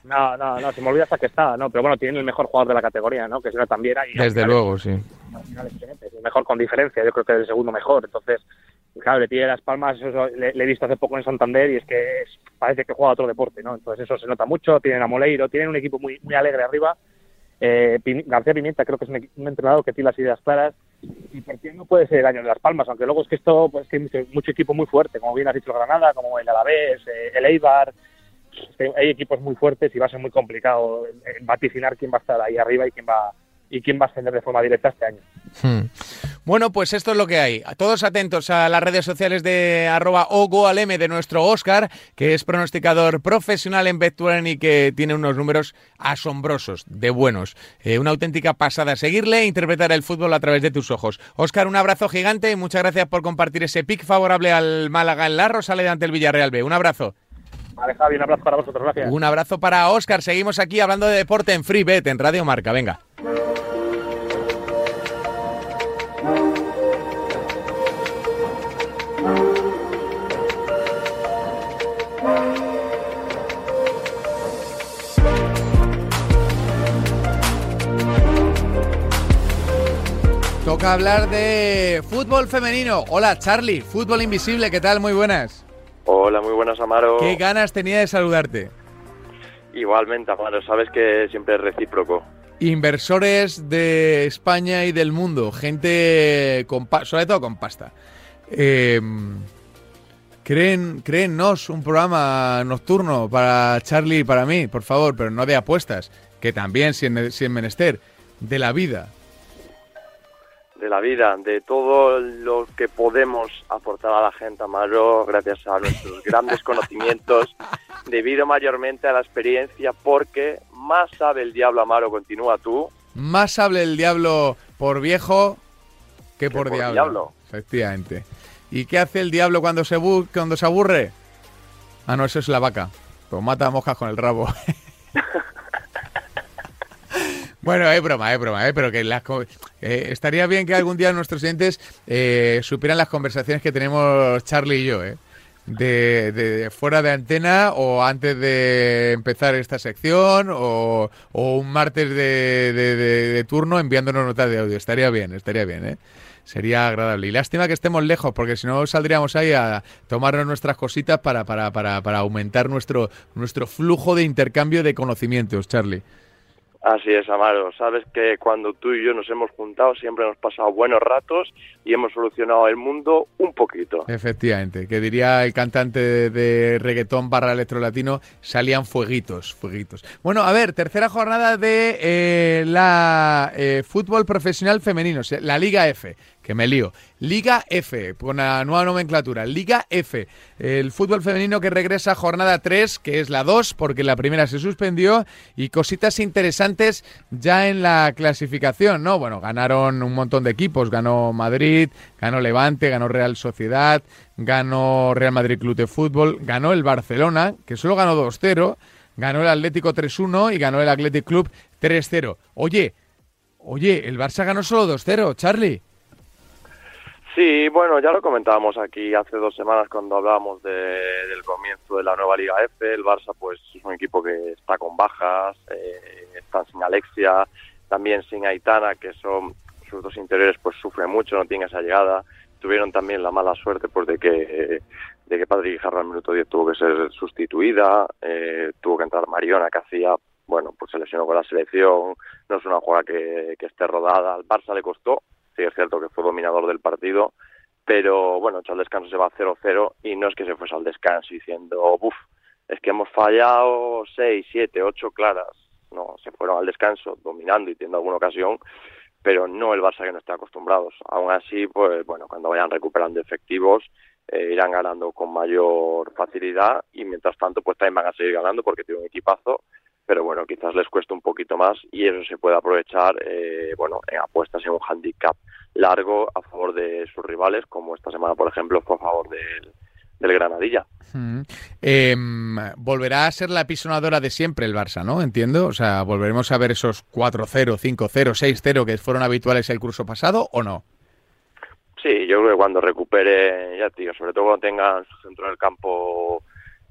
No, no, no, se me olvida hasta que está, ¿no? Pero bueno, tiene el mejor jugador de la categoría, ¿no? Que será también ahí. Desde luego, sí. Es el mejor con diferencia, yo creo que es el segundo mejor, entonces claro, le tiene las palmas, eso le, he visto hace poco en Santander y es que parece que juega otro deporte, ¿no? Entonces eso se nota mucho, tienen a Moleiro, tienen un equipo muy, muy alegre arriba. Eh, García Pimienta creo que es un, entrenador que tiene las ideas claras y por qué no puede ser el año de las palmas, aunque luego es que esto, pues que hay mucho equipo muy fuerte, como bien has dicho Granada, como el Alavés, eh, el Eibar, hay equipos muy fuertes y va a ser muy complicado vaticinar quién va a estar ahí arriba y quién va y quién va a ascender de forma directa este año. Hmm. Bueno, pues esto es lo que hay. Todos atentos a las redes sociales de arroba ogoalm de nuestro Oscar, que es pronosticador profesional en Bettuaren y que tiene unos números asombrosos, de buenos. Eh, una auténtica pasada seguirle e interpretar el fútbol a través de tus ojos. Oscar, un abrazo gigante y muchas gracias por compartir ese pick favorable al Málaga en la Rosaleda ante el Villarreal B. Un abrazo. Vale, Javi, un abrazo para vosotros, gracias. Un abrazo para Oscar. Seguimos aquí hablando de deporte en Free Bet, en Radio Marca. Venga. Toca hablar de fútbol femenino. Hola Charlie, fútbol invisible, ¿qué tal? Muy buenas. Hola, muy buenas, Amaro. Qué ganas tenía de saludarte. Igualmente, Amaro, sabes que siempre es recíproco. Inversores de España y del mundo, gente con sobre todo con pasta. Eh, creen, créennos un programa nocturno para Charlie y para mí, por favor, pero no de apuestas, que también, si en menester, de la vida de la vida, de todo lo que podemos aportar a la gente, Amaro, gracias a nuestros grandes conocimientos, [laughs] debido mayormente a la experiencia, porque más sabe el diablo, Amaro, continúa tú. Más sabe el diablo por viejo que, por, diablo. Efectivamente. ¿Y qué hace el diablo cuando se, cuando se aburre? Ah, no, eso es la vaca. Pues mata a moscas con el rabo. [laughs] Bueno, es broma, es broma, ¿eh? pero que las, eh, estaría bien que algún día nuestros clientes eh, supieran las conversaciones que tenemos Charlie y yo, ¿eh? De, fuera de antena o antes de empezar esta sección o, un martes de, de, turno enviándonos notas de audio. Estaría bien, estaría bien, ¿eh? Sería agradable. Y lástima que estemos lejos, porque si no saldríamos ahí a tomarnos nuestras cositas para, para, para, para aumentar nuestro, nuestro flujo de intercambio de conocimientos, Charlie. Así es, Amaro. Sabes que cuando tú y yo nos hemos juntado siempre hemos pasado buenos ratos y hemos solucionado el mundo un poquito. Efectivamente, que diría el cantante de reggaetón barra electrolatino, salían fueguitos, fueguitos. Bueno, a ver, tercera jornada de eh, la eh, fútbol profesional femenino, la Liga F que me lío. Liga F, con la nueva nomenclatura. Liga F, el fútbol femenino que regresa a jornada 3, que es la 2, porque la primera se suspendió, y cositas interesantes ya en la clasificación, ¿no? Bueno, ganaron un montón de equipos, ganó Madrid, ganó Levante, ganó Real Sociedad, ganó Real Madrid Club de Fútbol, ganó el Barcelona, que solo ganó 2-0, ganó el Atlético 3-1 y ganó el Athletic Club 3-0. Oye, oye, el Barça ganó solo 2-0, Charlie. Sí, bueno, ya lo comentábamos aquí hace dos semanas cuando hablábamos del comienzo de la nueva Liga F. El Barça, pues, es un equipo que está con bajas, eh, están sin Alexia, también sin Aitana, que son sus dos interiores, pues sufren mucho, no tienen esa llegada. Tuvieron también la mala suerte, pues, de que de que Padre Guijarro al minuto 10 tuvo que ser sustituida, eh, tuvo que entrar Mariona, que hacía, bueno, pues se lesionó con la selección, no es una jugada que, que esté rodada. Al Barça le costó, sí es cierto que fue dominador del partido, pero bueno, echó al descanso se va 0-0 y no es que se fuese al descanso diciendo, uff, es que hemos fallado 6, 7, 8 claras. No, se fueron al descanso dominando y teniendo alguna ocasión, pero no el Barça que no está acostumbrados. Aún así, pues bueno, cuando vayan recuperando efectivos, eh, irán ganando con mayor facilidad y mientras tanto, pues también van a seguir ganando porque tiene un equipazo pero bueno, quizás les cuesta un poquito más y eso se puede aprovechar, eh, bueno, en apuestas en un handicap largo a favor de sus rivales, como esta semana, por ejemplo, fue a favor del, Granadilla. Em, volverá a ser la pisonadora de siempre el Barça, ¿no? Entiendo. O sea, ¿volveremos a ver esos 4-0, 5-0, 6-0 que fueron habituales el curso pasado o no? Sí, yo creo que cuando recupere, ya tío, sobre todo cuando tengan su centro del campo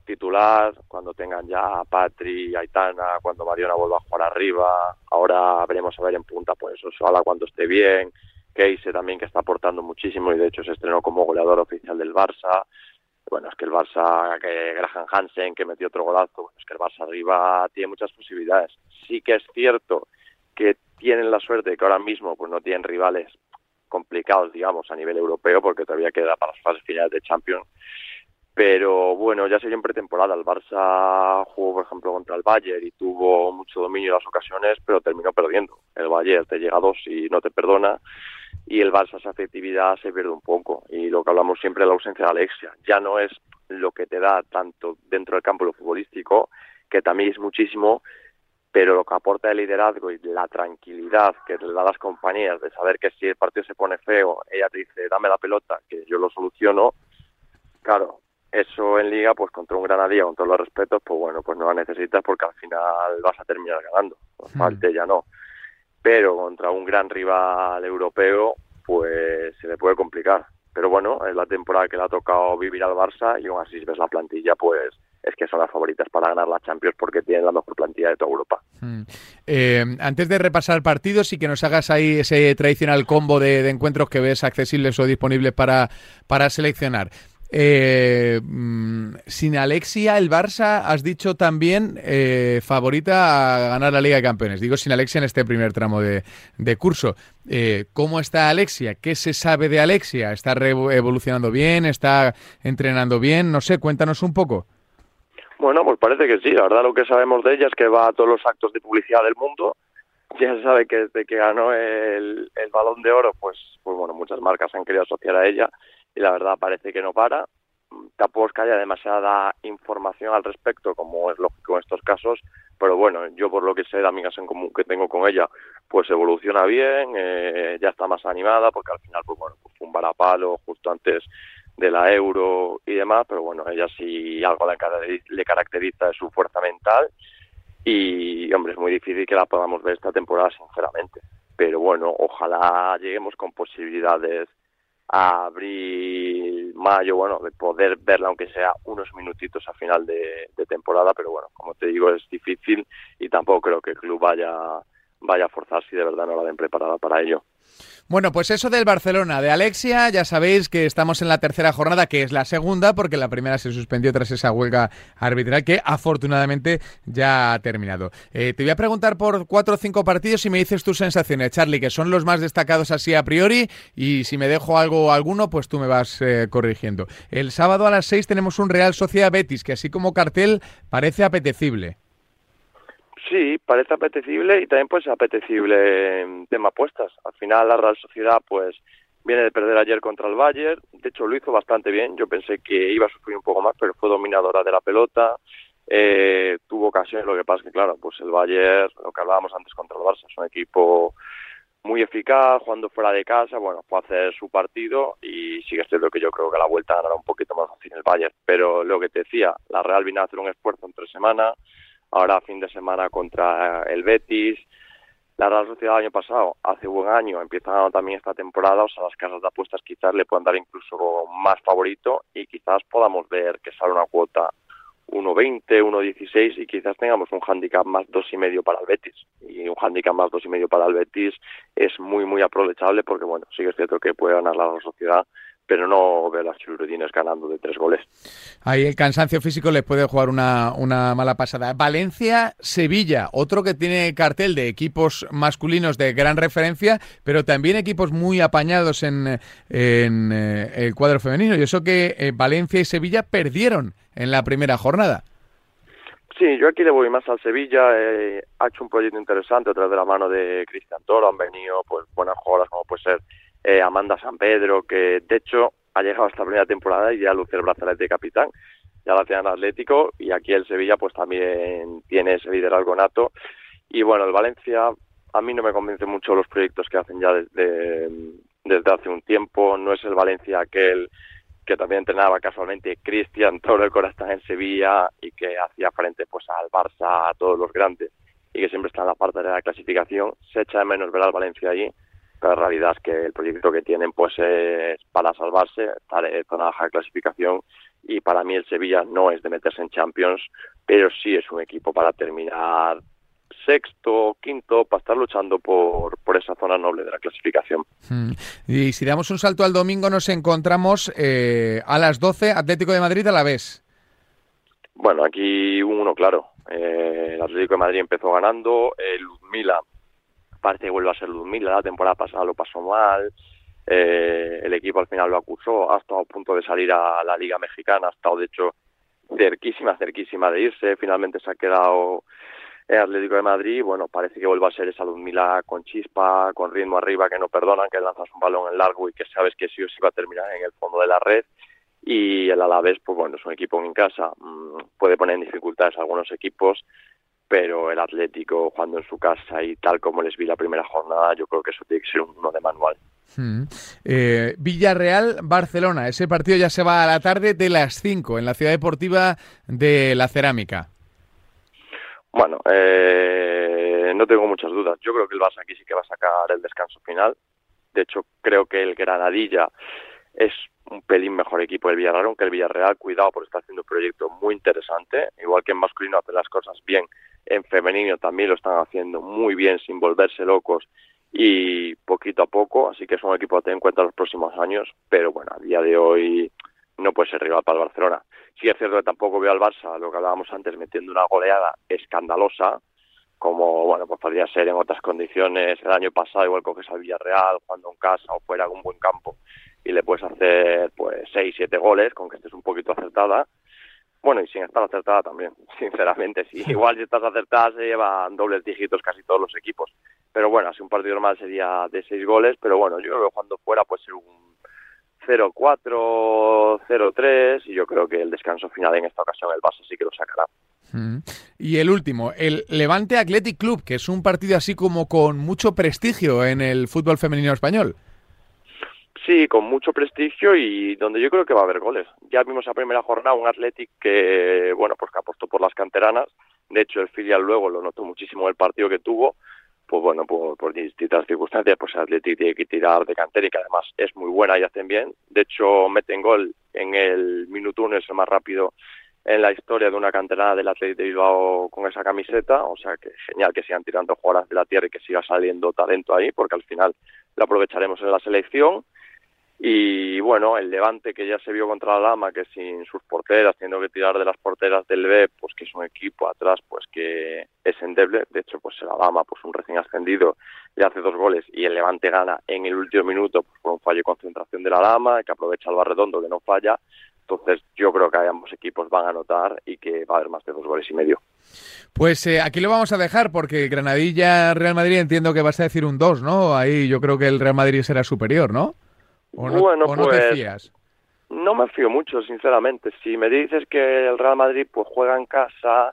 titular, cuando tengan ya a Patri, Aitana, cuando Mariona vuelva a jugar arriba, ahora veremos a ver en punta, pues Osoala cuando esté bien, Keise también que está aportando muchísimo y de hecho se estrenó como goleador oficial del Barça, bueno, es que el Barça, que Graham Hansen que metió otro golazo, es que el Barça arriba tiene muchas posibilidades. Sí que es cierto que tienen la suerte de que ahora mismo pues no tienen rivales complicados, digamos, a nivel europeo, porque todavía queda para las fases finales de Champions pero bueno, ya se en pretemporada. El Barça jugó, por ejemplo, contra el Bayern y tuvo mucho dominio en las ocasiones, pero terminó perdiendo. El Bayern te llega a dos y no te perdona, y el Barça esa efectividad se pierde un poco. Y lo que hablamos siempre de la ausencia de Alexia, ya no es lo que te da tanto dentro del campo lo futbolístico, que también es muchísimo, pero lo que aporta el liderazgo y la tranquilidad que le da a las compañías de saber que si el partido se pone feo, ella te dice, dame la pelota, que yo lo soluciono, claro, eso en liga, pues contra un Granadilla, con todos los respetos, pues bueno, pues no la necesitas porque al final vas a terminar ganando. Falte ya no. Pero contra un gran rival europeo, pues se le puede complicar. Pero bueno, es la temporada que le ha tocado vivir al Barça y aún así ves la plantilla, pues es que son las favoritas para ganar la Champions porque tienen la mejor plantilla de toda Europa. Hmm. Eh, antes de repasar partidos y que nos hagas ahí ese tradicional combo de, de encuentros que ves accesibles o disponibles para, para seleccionar, Eh, mm, sin Alexia, el Barça, has dicho también, eh, favorita a ganar la Liga de Campeones. Digo sin Alexia en este primer tramo de, curso. Eh, ¿Cómo está Alexia? ¿Qué se sabe de Alexia? ¿Está evolucionando bien? ¿Está entrenando bien? No sé, cuéntanos un poco. Bueno, pues parece que sí. La verdad lo que sabemos de ella es que va a todos los actos de publicidad del mundo. Ya se sabe que desde que ganó el, el balón de oro, pues, pues bueno, muchas marcas han querido asociar a ella y la verdad parece que no para. Tampoco es que haya demasiada información al respecto, como es lógico en estos casos, pero bueno, yo por lo que sé de amigas en común que tengo con ella, pues evoluciona bien, eh, ya está más animada, porque al final, pues bueno, pues fue un varapalo justo antes de la euro y demás, pero bueno, ella sí algo le caracteriza es su fuerza mental y, hombre, es muy difícil que la podamos ver esta temporada, sinceramente. Pero bueno, ojalá lleguemos con posibilidades a abril, mayo, bueno, de poder verla aunque sea unos minutitos a final de, temporada, pero bueno, como te digo, es difícil y tampoco creo que el club vaya, vaya a forzar si de verdad no la ven preparada para ello. Bueno, pues eso del Barcelona, de Alexia, ya sabéis que estamos en la tercera jornada, que es la segunda, porque la primera se suspendió tras esa huelga arbitral que afortunadamente ya ha terminado. Eh, te voy a preguntar por cuatro o cinco partidos y me dices tus sensaciones, Charlie, que son los más destacados así a priori, y si me dejo algo alguno, pues tú me vas eh, corrigiendo. El sábado a las seis tenemos un Real Sociedad Betis, que así como cartel parece apetecible. Sí, parece apetecible y también pues apetecible en tema apuestas. Al final la Real Sociedad pues viene de perder ayer contra el Bayern, de hecho lo hizo bastante bien, yo pensé que iba a sufrir un poco más, pero fue dominadora de la pelota, eh, tuvo ocasiones, lo que pasa es que claro, pues el Bayern, lo que hablábamos antes contra el Barça, es un equipo muy eficaz, jugando fuera de casa, bueno, a hacer su partido y sigue siendo que yo creo que la vuelta ganará un poquito más fácil el Bayern, pero lo que te decía, la Real vino a hacer un esfuerzo en tres semanas, ahora fin de semana contra el Betis. La Real Sociedad el año pasado, hace buen año, empieza también esta temporada, o sea, las casas de apuestas quizás le puedan dar incluso más favorito y quizás podamos ver que sale una cuota 1.20, 1.16 y quizás tengamos un handicap más dos y medio para el Betis. Y un handicap más dos y medio para el Betis es muy, muy aprovechable porque, bueno, sí que es cierto que puede ganar la Real Sociedad, pero no veo a las churrudines ganando de tres goles. Ahí el cansancio físico les puede jugar una, una mala pasada. Valencia-Sevilla, otro que tiene cartel de equipos masculinos de gran referencia, pero también equipos muy apañados en, en eh, el cuadro femenino. Y eso que eh, Valencia y Sevilla perdieron en la primera jornada. Sí, yo aquí le voy más al Sevilla. Eh, ha hecho un proyecto interesante a través de la mano de Cristian Toro. Han venido pues buenas jugadoras como puede ser eh, Amanda San Pedro, que de hecho ha llegado hasta primera temporada y ya luce el brazalete de capitán, ya la tiene en Atlético y aquí el Sevilla pues también tiene ese liderazgo nato. Y bueno, el Valencia a mí no me convence mucho los proyectos que hacen ya desde, hace un tiempo, no es el Valencia aquel que también entrenaba casualmente Cristian Toro, el está en Sevilla y que hacía frente pues al Barça, a todos los grandes y que siempre está en la parte de la clasificación. Se echa de menos ver al Valencia allí la realidad es que el proyecto que tienen pues es para salvarse, para baja clasificación y para mí el Sevilla no es de meterse en Champions, pero sí es un equipo para terminar sexto, quinto, para estar luchando por, por esa zona noble de la clasificación. Hmm. Y si damos un salto al domingo, nos encontramos eh, a las 12, Atlético de Madrid a la vez. Bueno, aquí uno claro. Eh, el Atlético de Madrid empezó ganando, el Luzmila parece que vuelve a ser Ludmilla, la temporada pasada lo pasó mal, eh, el equipo al final lo acusó, ha estado a punto de salir a la Liga Mexicana, ha estado de hecho cerquísima, cerquísima de irse, finalmente se ha quedado el Atlético de Madrid, bueno, parece que vuelve a ser esa Ludmilla con chispa, con ritmo arriba, que no perdonan, que lanzas un balón en largo y que sabes que sí o sí va a terminar en el fondo de la red. Y el Alavés, pues bueno, es un equipo en casa, mm, puede poner en dificultades a algunos equipos, pero el Atlético jugando en su casa y tal como les vi la primera jornada, yo creo que eso tiene que ser uno de manual. Hmm. Eh, Villarreal-Barcelona, ese partido ya se va a la tarde de las 5 en la ciudad deportiva de la Cerámica. Bueno, eh, no tengo muchas dudas. Yo creo que el Barça aquí sí que va a sacar el descanso final. De hecho, creo que el Granadilla es un pelín mejor equipo del Villarreal, aunque el Villarreal, cuidado, porque está haciendo un proyecto muy interesante. Igual que en masculino hace las cosas bien, en femenino también lo están haciendo muy bien sin volverse locos y poquito a poco, así que es un equipo a tener en cuenta los próximos años, pero bueno, a día de hoy no puede ser rival para el Barcelona. Sí es cierto que tampoco veo al Barça, lo que hablábamos antes, metiendo una goleada escandalosa, como bueno pues podría ser en otras condiciones el año pasado, igual coges al Villarreal, jugando en casa o fuera con un buen campo, y le puedes hacer pues seis, siete goles, con que estés un poquito acertada. Bueno, y sin estar acertada también, [laughs] sinceramente. Si [laughs] igual si estás acertada se llevan dobles dígitos casi todos los equipos. Pero bueno, así un partido normal sería de seis goles, pero bueno, yo creo que cuando fuera puede ser un 0-4, 0-3 y yo creo que el descanso final en esta ocasión el Barça sí que lo sacará. Mm. Y el último, el Levante Athletic Club, que es un partido así como con mucho prestigio en el fútbol femenino español. Sí, con mucho prestigio y donde yo creo que va a haber goles. Ya vimos la primera jornada un Athletic que, bueno, pues que apostó por las canteranas. De hecho, el filial luego lo notó muchísimo el partido que tuvo pues bueno, por, distintas circunstancias, pues Athletic tiene que tirar de cantera y que además es muy buena y hacen bien. De hecho, meten gol en el minuto uno, es el más rápido en la historia de una canterana del Athletic de Bilbao con esa camiseta, o sea que genial que sigan tirando jugadoras de la tierra y que siga saliendo talento ahí, porque al final lo aprovecharemos en la selección y bueno, el Levante que ya se vio contra la Lama, que sin sus porteras, teniendo que tirar de las porteras del B, pues que es un equipo atrás pues que es endeble. De hecho, pues la Lama, pues un recién ascendido, le hace dos goles y el Levante gana en el último minuto pues, por un fallo de concentración de la Lama, que aprovecha el Barredondo que no falla. Entonces yo creo que ambos equipos van a anotar y que va a haber más de dos goles y medio. Pues eh, aquí lo vamos a dejar porque Granadilla Real Madrid entiendo que vas a decir un 2, ¿no? Ahí yo creo que el Real Madrid será superior, ¿no? Bueno, pues, No me fío mucho, sinceramente. Si me dices que el Real Madrid pues juega en casa,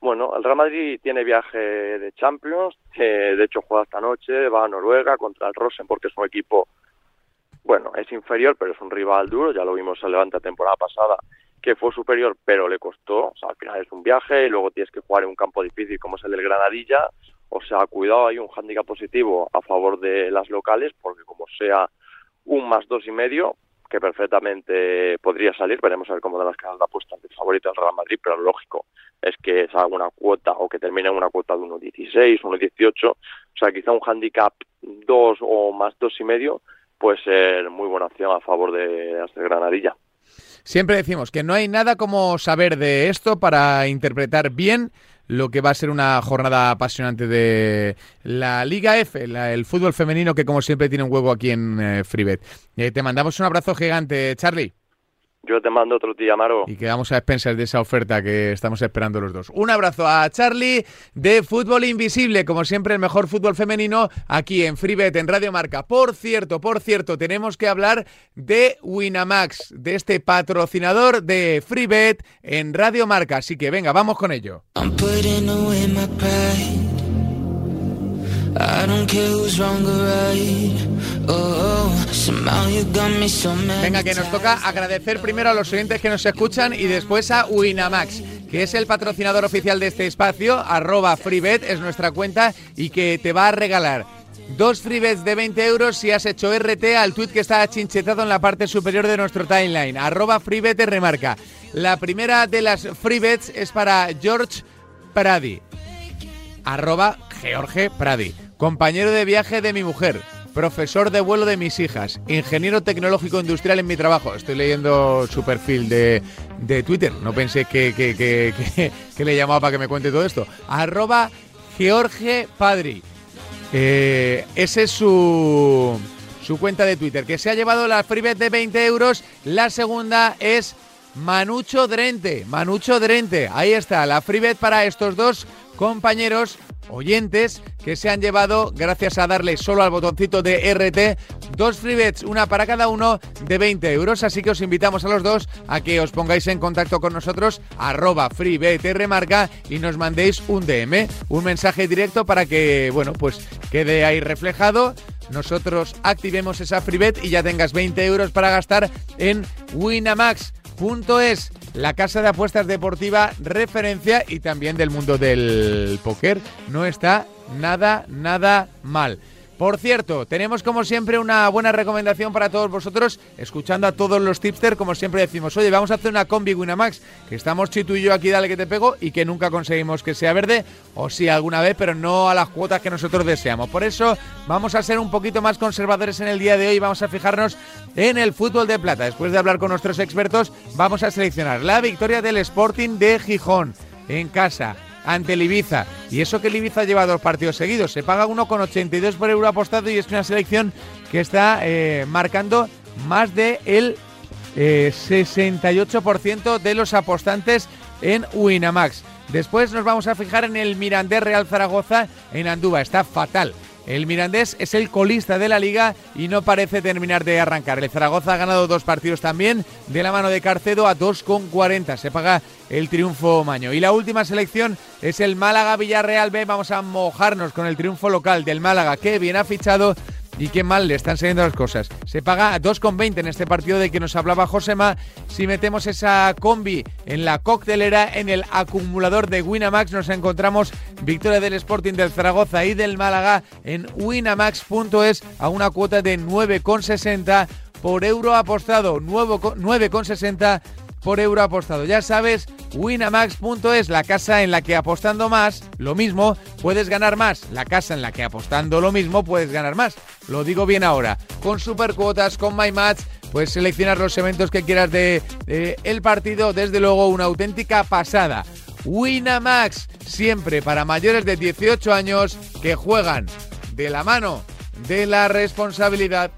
bueno, el Real Madrid tiene viaje de Champions, de hecho juega esta noche, va a Noruega contra el Rosen porque es un equipo, bueno, es inferior, pero es un rival duro, ya lo vimos en Levante la temporada pasada, que fue superior, pero le costó, o sea, al final es un viaje y luego tienes que jugar en un campo difícil como es el del Granadilla, o sea, cuidado, hay un hándicap positivo a favor de las locales, porque como sea un más dos y medio que perfectamente podría salir, veremos a ver cómo de las quedan la apuesta de favorito del Real Madrid, pero lo lógico es que salga una cuota o que termine en una cuota de 1.16, 1.18, o sea, quizá un handicap 2 o más dos y medio puede ser muy buena opción a favor de de Granadilla. Siempre decimos que no hay nada como saber de esto para interpretar bien lo que va a ser una jornada apasionante de la Liga F, el fútbol femenino que como siempre tiene un huevo aquí en eh, Freebet. Eh, te mandamos un abrazo gigante, Charlie. Yo te mando otro día, Maro. Y quedamos a expensas de esa oferta que estamos esperando los dos. Un abrazo a Charlie de Fútbol Invisible, como siempre el mejor fútbol femenino aquí en Freebet, en Radio Marca. Por cierto, por cierto, tenemos que hablar de Winamax, de este patrocinador de Freebet en Radio Marca. Así que venga, vamos con ello. Venga, que nos toca agradecer primero a los oyentes que nos escuchan y después a Winamax, que es el patrocinador oficial de este espacio, arroba freebet, es nuestra cuenta y que te va a regalar dos freebets de 20 euros si has hecho RT al tweet que está chinchetado en la parte superior de nuestro timeline, arroba freebet remarca. La primera de las freebets es para George Pradi, arroba George Pradi, compañero de viaje de mi mujer profesor de vuelo de mis hijas, ingeniero tecnológico industrial en mi trabajo. Estoy leyendo su perfil de, Twitter. No pensé que, que, le llamaba para que me cuente todo esto. Arroba George Padri. Eh, ese es su, su cuenta de Twitter, que se ha llevado la freebet de 20 euros. La segunda es Manucho Drente. Manucho Drente. Ahí está, la freebet para estos dos compañeros oyentes que se han llevado, gracias a darle solo al botoncito de RT, dos freebets, una para cada uno de 20 euros. Así que os invitamos a los dos a que os pongáis en contacto con nosotros, arroba freebetrmarca y nos mandéis un DM, un mensaje directo para que, bueno, pues quede ahí reflejado nosotros activemos esa freebet y ya tengas 20 euros para gastar en winamax.es la casa de apuestas deportiva referencia y también del mundo del póker. No está nada, nada mal. Por cierto, tenemos como siempre una buena recomendación para todos vosotros, escuchando a todos los tipsters, como siempre decimos, oye, vamos a hacer una combi Winamax, que estamos Chitu y yo aquí, dale que te pego, y que nunca conseguimos que sea verde, o sí alguna vez, pero no a las cuotas que nosotros deseamos. Por eso vamos a ser un poquito más conservadores en el día de hoy, vamos a fijarnos en el fútbol de plata. Después de hablar con nuestros expertos, vamos a seleccionar la victoria del Sporting de Gijón en casa ante el Ibiza. Y eso que el Ibiza lleva dos partidos seguidos. Se paga 1,82 por euro apostado y es una selección que está eh, marcando más de el 68% eh, de los apostantes en Winamax. Después nos vamos a fijar en el Mirandés Real Zaragoza en Andúba. Está fatal. El Mirandés es el colista de la liga y no parece terminar de arrancar. El Zaragoza ha ganado dos partidos también de la mano de Carcedo a 2,40. Se paga el triunfo Maño. Y la última selección es el Málaga Villarreal B. Vamos a mojarnos con el triunfo local del Málaga que bien ha fichado y qué mal le están saliendo las cosas. Se paga a 2,20 en este partido de que nos hablaba Josema. Si metemos esa combi en la coctelera, en el acumulador de Winamax, nos encontramos victoria del Sporting del Zaragoza y del Málaga en winamax.es a una cuota de 9,60 por euro apostado. 9,60 por euro apostado. Ya sabes, winamax.es, la casa en la que apostando más, lo mismo, puedes ganar más. La casa en la que apostando lo mismo, puedes ganar más. Lo digo bien ahora. Con supercuotas, con MyMatch, puedes seleccionar los eventos que quieras de, el partido. Desde luego, una auténtica pasada. Winamax, siempre para mayores de 18 años que juegan de la mano de la responsabilidad.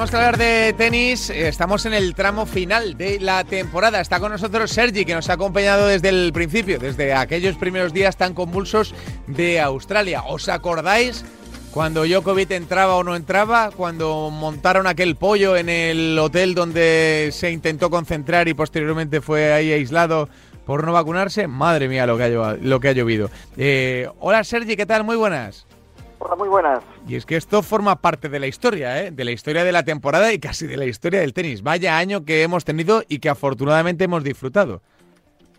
Tenemos que hablar de tenis. Estamos en el tramo final de la temporada. Está con nosotros Sergi, que nos ha acompañado desde el principio, desde aquellos primeros días tan convulsos de Australia. ¿Os acordáis cuando Djokovic entraba o no entraba? Cuando montaron aquel pollo en el hotel donde se intentó concentrar y posteriormente fue ahí aislado por no vacunarse. Madre mía lo que ha, lo que ha llovido. Eh, hola Sergi, ¿qué tal? Muy buenas. Hola, muy buenas. Y es que esto forma parte de la historia, ¿eh? de la historia de la temporada y casi de la historia del tenis. Vaya año que hemos tenido y que afortunadamente hemos disfrutado.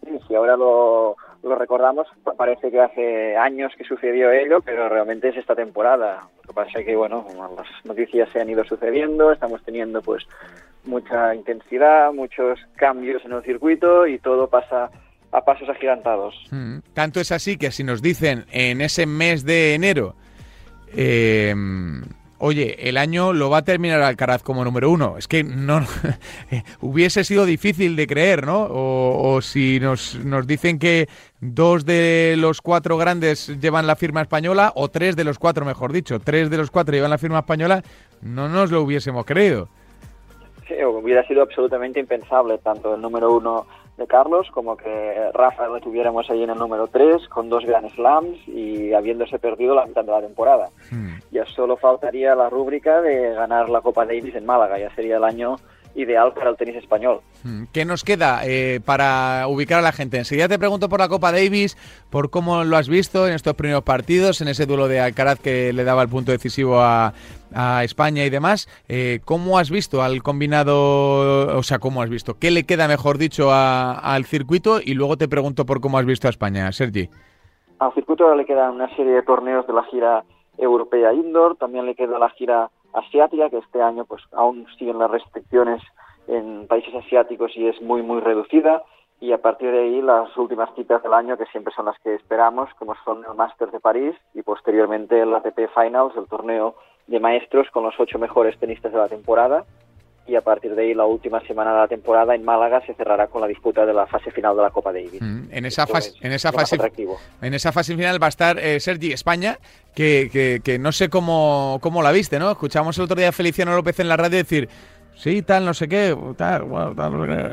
Sí, sí, ahora lo, recordamos, parece que hace años que sucedió ello, pero realmente es esta temporada. Lo que pasa es que, bueno, las noticias se han ido sucediendo, estamos teniendo pues mucha intensidad, muchos cambios en el circuito y todo pasa a pasos agigantados. Mm, tanto es así que si nos dicen en ese mes de enero eh, oye, el año lo va a terminar Alcaraz como número uno. Es que no [laughs] hubiese sido difícil de creer, ¿no? O, si nos, nos, dicen que dos de los cuatro grandes llevan la firma española, o tres de los cuatro, mejor dicho, tres de los cuatro llevan la firma española, no nos lo hubiésemos creído. Sí, hubiera sido absolutamente impensable, tanto el número uno de Carlos, como que Rafa lo tuviéramos ahí en el número 3 con dos Grand Slams y habiéndose perdido la mitad de la temporada. Hmm. Ya solo faltaría la rúbrica de ganar la Copa Davis en Málaga, ya sería el año ideal para el tenis español. Hmm. ¿Qué nos queda eh, para ubicar a la gente? Enseguida te pregunto por la Copa Davis, por cómo lo has visto en estos primeros partidos, en ese duelo de Alcaraz que le daba el punto decisivo a, España y demás. Eh, ¿Cómo has visto al combinado, o sea, cómo has visto? ¿Qué le queda, mejor dicho, al circuito? Y luego te pregunto por cómo has visto a España, Sergi. Al circuito le quedan una serie de torneos de la gira europea indoor, también le queda la gira asiática, que este año pues aún siguen las restricciones en países asiáticos y es muy, muy reducida. Y a partir de ahí las últimas citas del año, que siempre son las que esperamos, como son el Masters de París y posteriormente el ATP Finals, el torneo de maestros con los ocho mejores tenistas de la temporada y a partir de ahí la última semana de la temporada en Málaga se cerrará con la disputa de la fase final de la Copa Davis. Mm, en esa fase, en esa fase, en esa fase final va a estar eh, Sergi España, que, que, no sé cómo, cómo la viste, ¿no? Escuchamos el otro día a Feliciano López en la radio decir, sí, tal, no sé qué, tal,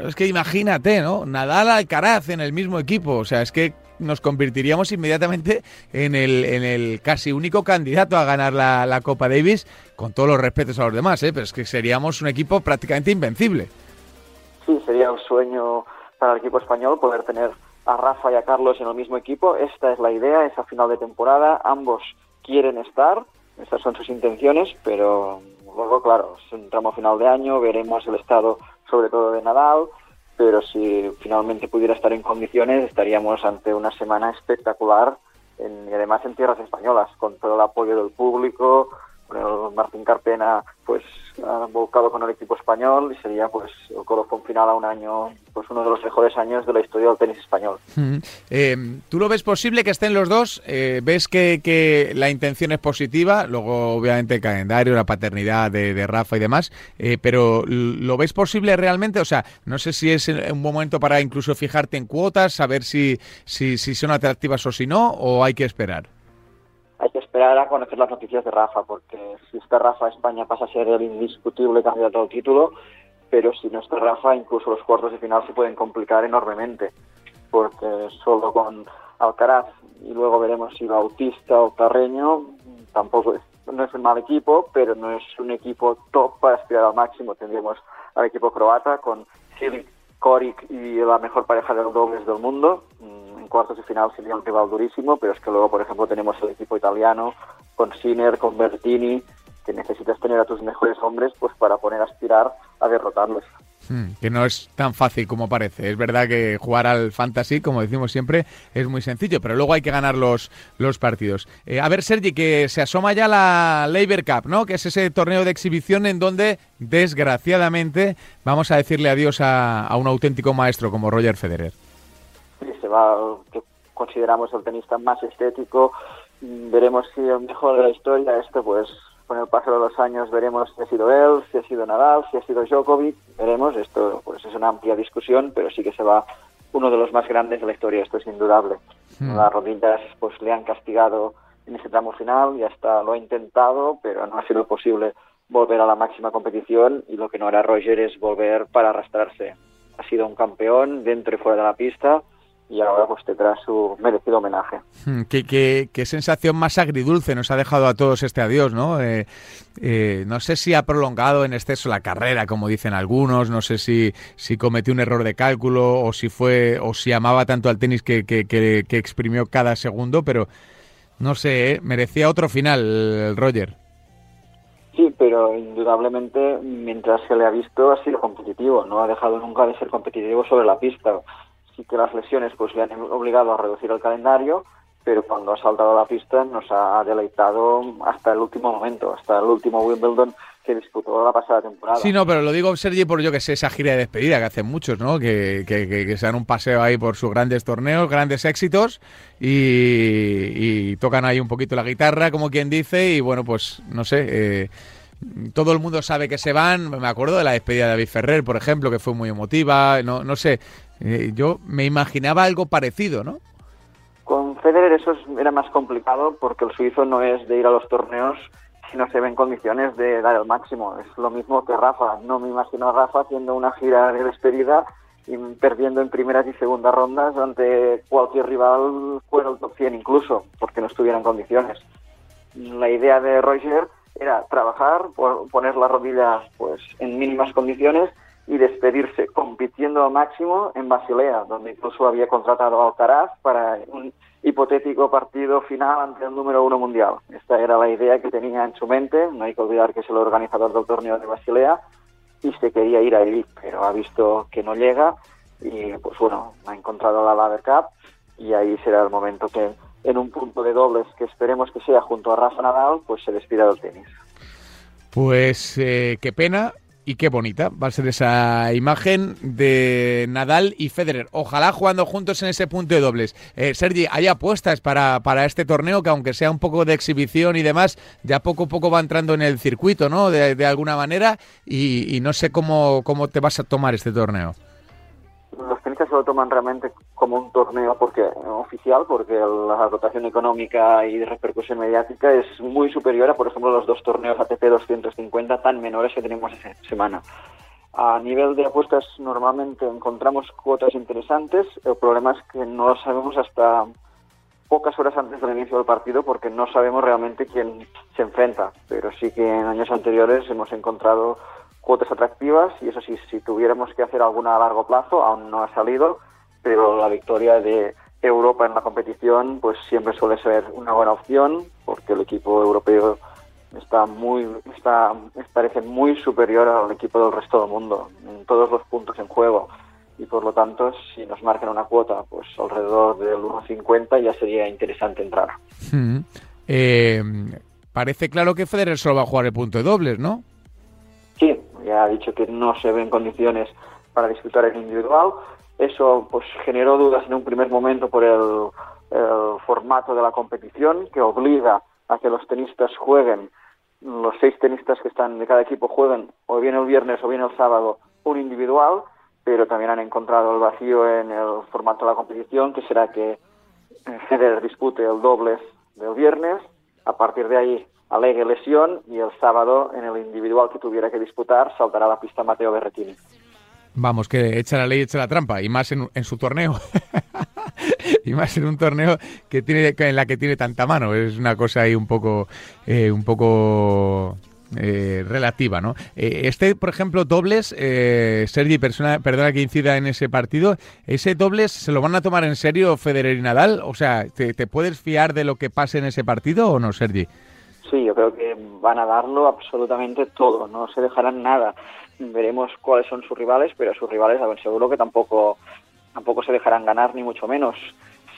es que imagínate, ¿no? Nadal Alcaraz en el mismo equipo, o sea, es que nos convertiríamos inmediatamente en el, en el casi único candidato a ganar la, Copa Davis, con todos los respetos a los demás, ¿eh? pero es que seríamos un equipo prácticamente invencible. Sí, sería un sueño para el equipo español poder tener a Rafa y a Carlos en el mismo equipo. Esta es la idea, esa final de temporada. Ambos quieren estar, estas son sus intenciones, pero luego, claro, es un tramo final de año, veremos el estado sobre todo de Nadal, pero si finalmente pudiera estar en condiciones estaríamos ante una semana espectacular y además en tierras españolas, con todo el apoyo del público, Martín Carpena pues ha volcado con el equipo español y sería pues el colofón final a un año, pues uno de los mejores años de la historia del tenis español. Eh, ¿Tú lo ves posible que estén los dos? Eh, ¿Ves que, la intención es positiva? Luego obviamente el calendario, la paternidad de, Rafa y demás, eh, pero ¿lo ves posible realmente? O sea, no sé si es un momento para incluso fijarte en cuotas, saber si, si, si son atractivas o si no, o hay que esperar que esperar a conocer las noticias de Rafa, porque si está Rafa, España pasa a ser el indiscutible candidato al título, pero si no está Rafa, incluso los cuartos de final se pueden complicar enormemente, porque solo con Alcaraz y luego veremos si Bautista o Carreño tampoco es, no es un mal equipo, pero no es un equipo top para aspirar al máximo. Tendríamos al equipo croata con Silic, Koric y la mejor pareja de dobles del mundo cuartos de final sería un rival durísimo, pero es que luego, por ejemplo, tenemos el equipo italiano con Sinner, con Bertini, que necesitas tener a tus mejores hombres pues para poner a aspirar a derrotarlos. Hmm, que no es tan fácil como parece. Es verdad que jugar al fantasy, como decimos siempre, es muy sencillo, pero luego hay que ganar los, los partidos. Eh, a ver, Sergi, que se asoma ya la Labor Cup, ¿no? Que es ese torneo de exhibición en donde, desgraciadamente, vamos a decirle adiós a, a un auténtico maestro como Roger Federer se va, que consideramos el tenista más estético. Veremos si el mejor de la historia, esto pues con el paso de los años veremos si ha sido él, si ha sido Nadal, si ha sido Djokovic, veremos, esto pues es una amplia discusión, pero sí que se va uno de los más grandes de la historia, esto es indudable. Hmm. Las rodillas pues le han castigado en ese tramo final y hasta lo ha intentado, pero no ha sido posible volver a la máxima competición y lo que no hará Roger es volver para arrastrarse. Ha sido un campeón dentro y fuera de la pista, y ahora pues tendrá su merecido homenaje. Hmm, ¿Qué, qué, sensación más agridulce nos ha dejado a todos este adiós, ¿no? Eh, eh, no sé si ha prolongado en exceso la carrera, como dicen algunos, no sé si, si cometió un error de cálculo o si fue o si amaba tanto al tenis que, que, que, exprimió cada segundo, pero no sé, ¿eh? merecía otro final, Roger. Sí, pero indudablemente mientras se le ha visto ha sido competitivo, no ha dejado nunca de ser competitivo sobre la pista y que las lesiones pues le han obligado a reducir el calendario, pero cuando ha saltado a la pista nos ha deleitado hasta el último momento, hasta el último Wimbledon que disputó la pasada temporada. Sí, no, pero lo digo, Sergi, por yo que sé, esa gira de despedida que hacen muchos, ¿no? Que, que, se dan un paseo ahí por sus grandes torneos, grandes éxitos y, tocan ahí un poquito la guitarra, como quien dice, y bueno, pues no sé. Eh, todo el mundo sabe que se van. Me acuerdo de la despedida de David Ferrer, por ejemplo, que fue muy emotiva. No, no sé. Eh, yo me imaginaba algo parecido, ¿no? Con Federer eso era más complicado porque el suizo no es de ir a los torneos si no se ve en condiciones de dar el máximo. Es lo mismo que Rafa. No me imagino a Rafa haciendo una gira de despedida y perdiendo en primeras y segundas rondas ante cualquier rival fuera el top 100 incluso, porque no estuviera en condiciones. La idea de Roger era trabajar, poner las rodillas pues en mínimas condiciones y despedirse compitiendo al máximo en Basilea, donde incluso había contratado a Alcaraz para un hipotético partido final ante el número uno mundial. Esta era la idea que tenía en su mente, no hay que olvidar que es el organizador del torneo de Basilea y se quería ir allí, pero ha visto que no llega y pues bueno, ha encontrado la Laver Cup y ahí será el momento que en un punto de dobles que esperemos que sea junto a Rafa Nadal, pues se despida del tenis. Pues eh, qué pena, y qué bonita va a ser esa imagen de Nadal y Federer. Ojalá jugando juntos en ese punto de dobles. Eh, Sergi, hay apuestas para, para este torneo que aunque sea un poco de exhibición y demás, ya poco a poco va entrando en el circuito, ¿no? De, alguna manera y, no sé cómo, cómo te vas a tomar este torneo los tenistas se lo toman realmente como un torneo porque oficial, porque la rotación económica y de repercusión mediática es muy superior a, por ejemplo, los dos torneos ATP 250 tan menores que tenemos esta semana. A nivel de apuestas, normalmente encontramos cuotas interesantes. El problema es que no lo sabemos hasta pocas horas antes del inicio del partido porque no sabemos realmente quién se enfrenta. Pero sí que en años anteriores hemos encontrado cuotas atractivas y eso sí, si tuviéramos que hacer alguna a largo plazo, aún no ha salido, pero la victoria de Europa en la competición pues siempre suele ser una buena opción porque el equipo europeo está muy está parece muy superior al equipo del resto del mundo en todos los puntos en juego y por lo tanto si nos marcan una cuota pues alrededor del 1.50 ya sería interesante entrar. Hmm. Eh, parece claro que Federer solo va a jugar el punto de dobles, ¿no? Ya ha dicho que no se ven condiciones para disputar el individual, eso pues generó dudas en un primer momento por el, formato de la competición que obliga a que los tenistas jueguen, los seis tenistas que están de cada equipo jueguen o bien el viernes o bien el sábado un individual, pero también han encontrado el vacío en el formato de la competición, que será que [laughs] Federer dispute el dobles del viernes, a partir de ahí alegue lesión y el sábado en el individual que tuviera que disputar saltará la pista Mateo Berretini. Vamos, que echa la ley, echa la trampa, y más en, su torneo. [laughs] y más en un torneo que tiene en la que tiene tanta mano. Es una cosa ahí un poco, eh, un poco eh, relativa, ¿no? Eh, este, por ejemplo, dobles, Sergi, persona, perdona que incida en ese partido, ¿ese dobles se lo van a tomar en serio Federer y Nadal? O sea, ¿te, te puedes fiar de lo que pase en ese partido o no, Sergi? Sí, yo creo que van a darlo absolutamente todo, no se dejarán nada veremos cuáles son sus rivales, pero sus rivales, a ver, seguro que tampoco, tampoco se dejarán ganar, ni mucho menos.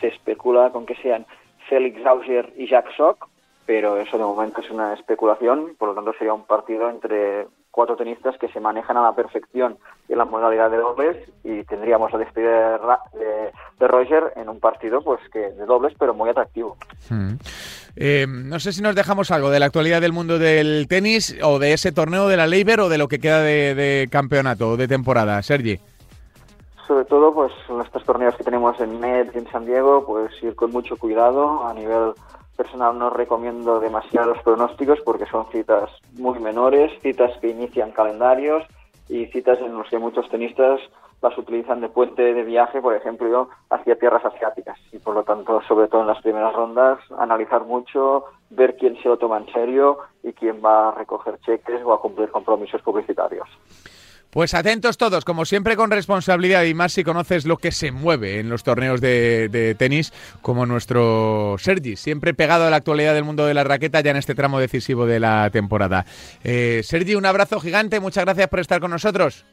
Se especula con que sean Félix Auger y Jack Sock, pero eso de momento es una especulación, por lo tanto sería un partido entre cuatro tenistas que se manejan a la perfección en la modalidad de dobles y tendríamos la despedida de, Roger en un partido pues que de dobles pero muy atractivo. Hmm. Eh, no sé si nos dejamos algo de la actualidad del mundo del tenis o de ese torneo de la Leiber o de lo que queda de, campeonato o de temporada, Sergi. Sobre todo, pues en estos torneos que tenemos en Met y en San Diego, pues ir con mucho cuidado. A nivel personal no recomiendo demasiados pronósticos porque son citas muy menores, citas que inician calendarios y citas en las que muchos tenistas las utilizan de puente de viaje, por ejemplo, hacia tierras asiáticas. Y por lo tanto, sobre todo en las primeras rondas, analizar mucho, ver quién se lo toma en serio y quién va a recoger cheques o a cumplir compromisos publicitarios. Pues atentos todos, como siempre con responsabilidad y más si conoces lo que se mueve en los torneos de, tenis, como nuestro Sergi, siempre pegado a la actualidad del mundo de la raqueta ya en este tramo decisivo de la temporada. Eh, Sergi, un abrazo gigante, muchas gracias por estar con nosotros.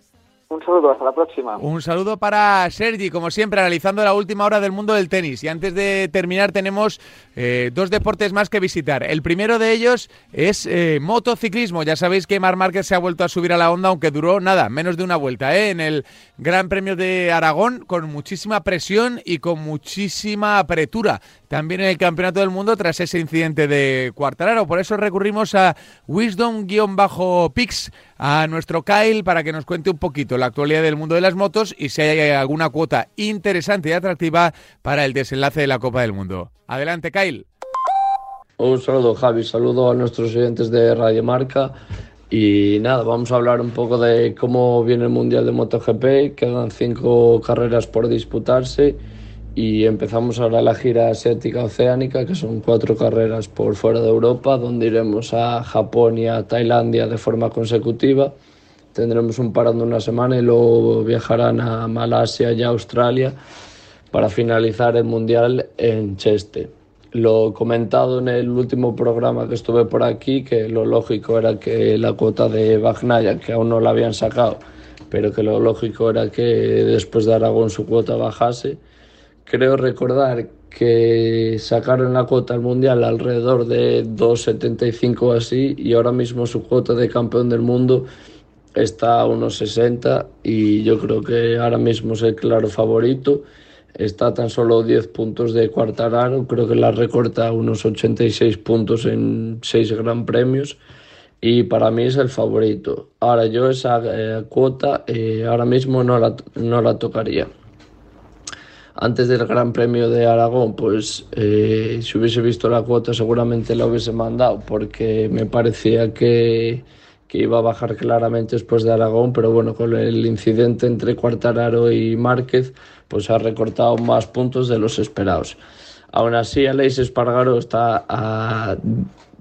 Un saludo, hasta la próxima. Un saludo para Sergi, como siempre, analizando la última hora del mundo del tenis. Y antes de terminar, tenemos eh, dos deportes más que visitar. El primero de ellos es eh, motociclismo. Ya sabéis que Mar Márquez se ha vuelto a subir a la onda, aunque duró nada, menos de una vuelta, ¿eh? en el Gran Premio de Aragón, con muchísima presión y con muchísima apretura. También en el Campeonato del Mundo, tras ese incidente de Cuartararo. Por eso recurrimos a Wisdom-Pix a nuestro Kyle para que nos cuente un poquito la actualidad del mundo de las motos y si hay alguna cuota interesante y atractiva para el desenlace de la Copa del Mundo. Adelante, Kyle. Un saludo, Javi. Saludo a nuestros oyentes de Radio Marca. Y nada, vamos a hablar un poco de cómo viene el Mundial de MotoGP. Quedan cinco carreras por disputarse y empezamos ahora la gira asiática oceánica, que son cuatro carreras por fuera de Europa, donde iremos a Japón y a Tailandia de forma consecutiva. Tendremos un parón de una semana y luego viajarán a Malasia y a Australia para finalizar el Mundial en Cheste. Lo comentado en el último programa que estuve por aquí, que lo lógico era que la cuota de Bagnaya, que aún no la habían sacado, pero que lo lógico era que después de Aragón su cuota bajase creo recordar que sacaron la cuota al mundial alrededor de 2,75 o así y ahora mismo su cuota de campeón del mundo está a unos 60 y yo creo que ahora mismo es el claro favorito. Está tan solo 10 puntos de Cuartararo, creo que la recorta a unos 86 puntos en 6 gran premios y para mí es el favorito. Ahora yo esa eh, cuota eh, ahora mismo no la, no la tocaría antes del Gran Premio de Aragón, pues eh, si hubiese visto la cuota seguramente la hubiese mandado porque me parecía que, que, iba a bajar claramente después de Aragón, pero bueno, con el incidente entre Cuartararo y Márquez, pues ha recortado más puntos de los esperados. Aún así, Aleix Espargaro está a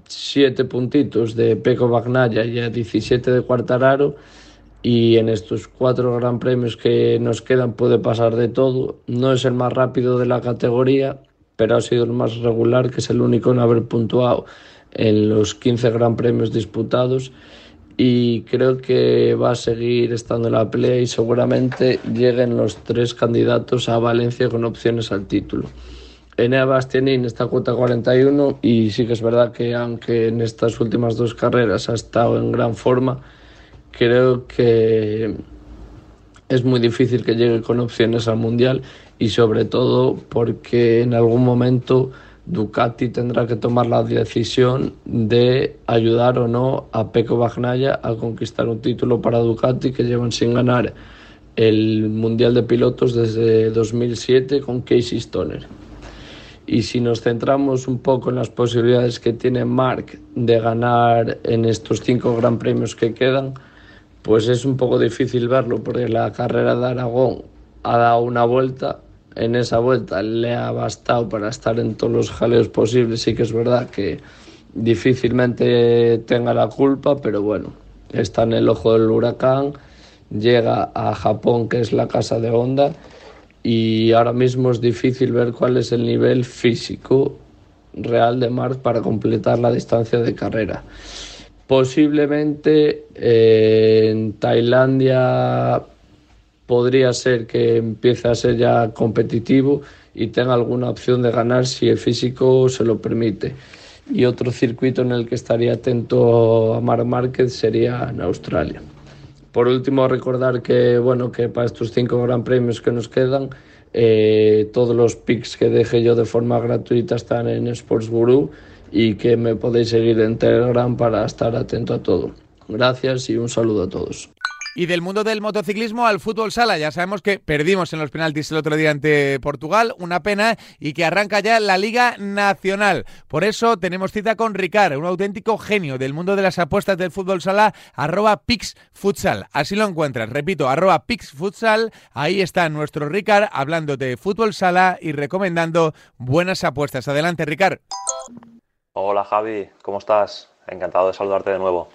7 puntitos de Peco Bagnaya y a 17 de Cuartararo y en estos cuatro gran premios que nos quedan puede pasar de todo. No es el más rápido de la categoría, pero ha sido el más regular, que es el único en haber puntuado en los 15 gran premios disputados y creo que va a seguir estando en la pelea y seguramente lleguen los tres candidatos a Valencia con opciones al título. Enea Bastianín está cuota 41 y sí que es verdad que aunque en estas últimas dos carreras ha estado en gran forma, creo que es muy difícil que llegue con opciones al Mundial y sobre todo porque en algún momento Ducati tendrá que tomar la decisión de ayudar o no a Pecco Bagnaia a conquistar un título para Ducati que llevan sin ganar el Mundial de Pilotos desde 2007 con Casey Stoner. Y si nos centramos un poco en las posibilidades que tiene Mark de ganar en estos cinco gran premios que quedan, pues es un poco difícil verlo porque la carrera de Aragón ha dado una vuelta. En esa vuelta le ha bastado para estar en todos los jaleos posibles. Sí que es verdad que difícilmente tenga la culpa, pero bueno, está en el ojo del huracán. Llega a Japón, que es la casa de Honda, y ahora mismo es difícil ver cuál es el nivel físico real de Mark para completar la distancia de carrera. Posiblemente eh, en Tailandia podría ser que empiece a ser ya competitivo y tenga alguna opción de ganar si el físico se lo permite. Y otro circuito en el que estaría atento a Mar Márquez sería en Australia. Por último, recordar que, bueno, que para estos cinco gran premios que nos quedan, eh, todos los picks que deje yo de forma gratuita están en Sports Guru y que me podéis seguir en Telegram para estar atento a todo. Gracias y un saludo a todos. Y del mundo del motociclismo al fútbol sala, ya sabemos que perdimos en los penaltis el otro día ante Portugal, una pena, y que arranca ya la Liga Nacional. Por eso tenemos cita con Ricard, un auténtico genio del mundo de las apuestas del fútbol sala, arroba pixfutsal. Así lo encuentras, repito, arroba pixfutsal. Ahí está nuestro Ricard hablando de fútbol sala y recomendando buenas apuestas. Adelante, Ricard. Hola Javi, ¿cómo estás? Encantado de saludarte de nuevo.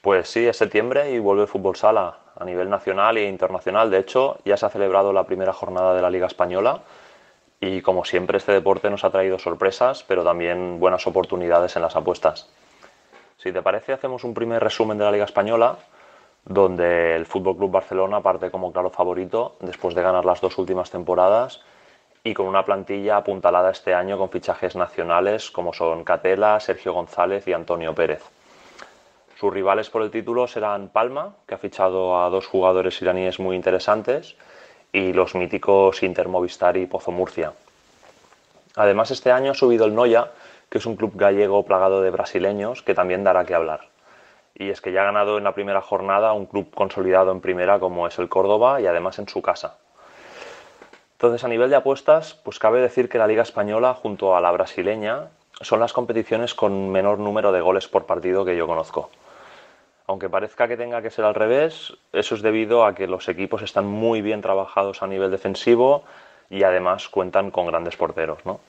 Pues sí, es septiembre y vuelve el fútbol sala a nivel nacional e internacional. De hecho, ya se ha celebrado la primera jornada de la Liga Española y como siempre este deporte nos ha traído sorpresas, pero también buenas oportunidades en las apuestas. Si te parece, hacemos un primer resumen de la Liga Española, donde el Fútbol Club Barcelona parte como claro favorito después de ganar las dos últimas temporadas y con una plantilla apuntalada este año con fichajes nacionales como son Catela, Sergio González y Antonio Pérez. Sus rivales por el título serán Palma, que ha fichado a dos jugadores iraníes muy interesantes, y los míticos Inter Movistar y Pozo Murcia. Además, este año ha subido el Noya, que es un club gallego plagado de brasileños, que también dará que hablar. Y es que ya ha ganado en la primera jornada un club consolidado en primera como es el Córdoba y además en su casa. Entonces, a nivel de apuestas, pues cabe decir que la Liga Española, junto a la brasileña, son las competiciones con menor número de goles por partido que yo conozco. Aunque parezca que tenga que ser al revés, eso es debido a que los equipos están muy bien trabajados a nivel defensivo y además cuentan con grandes porteros. ¿no?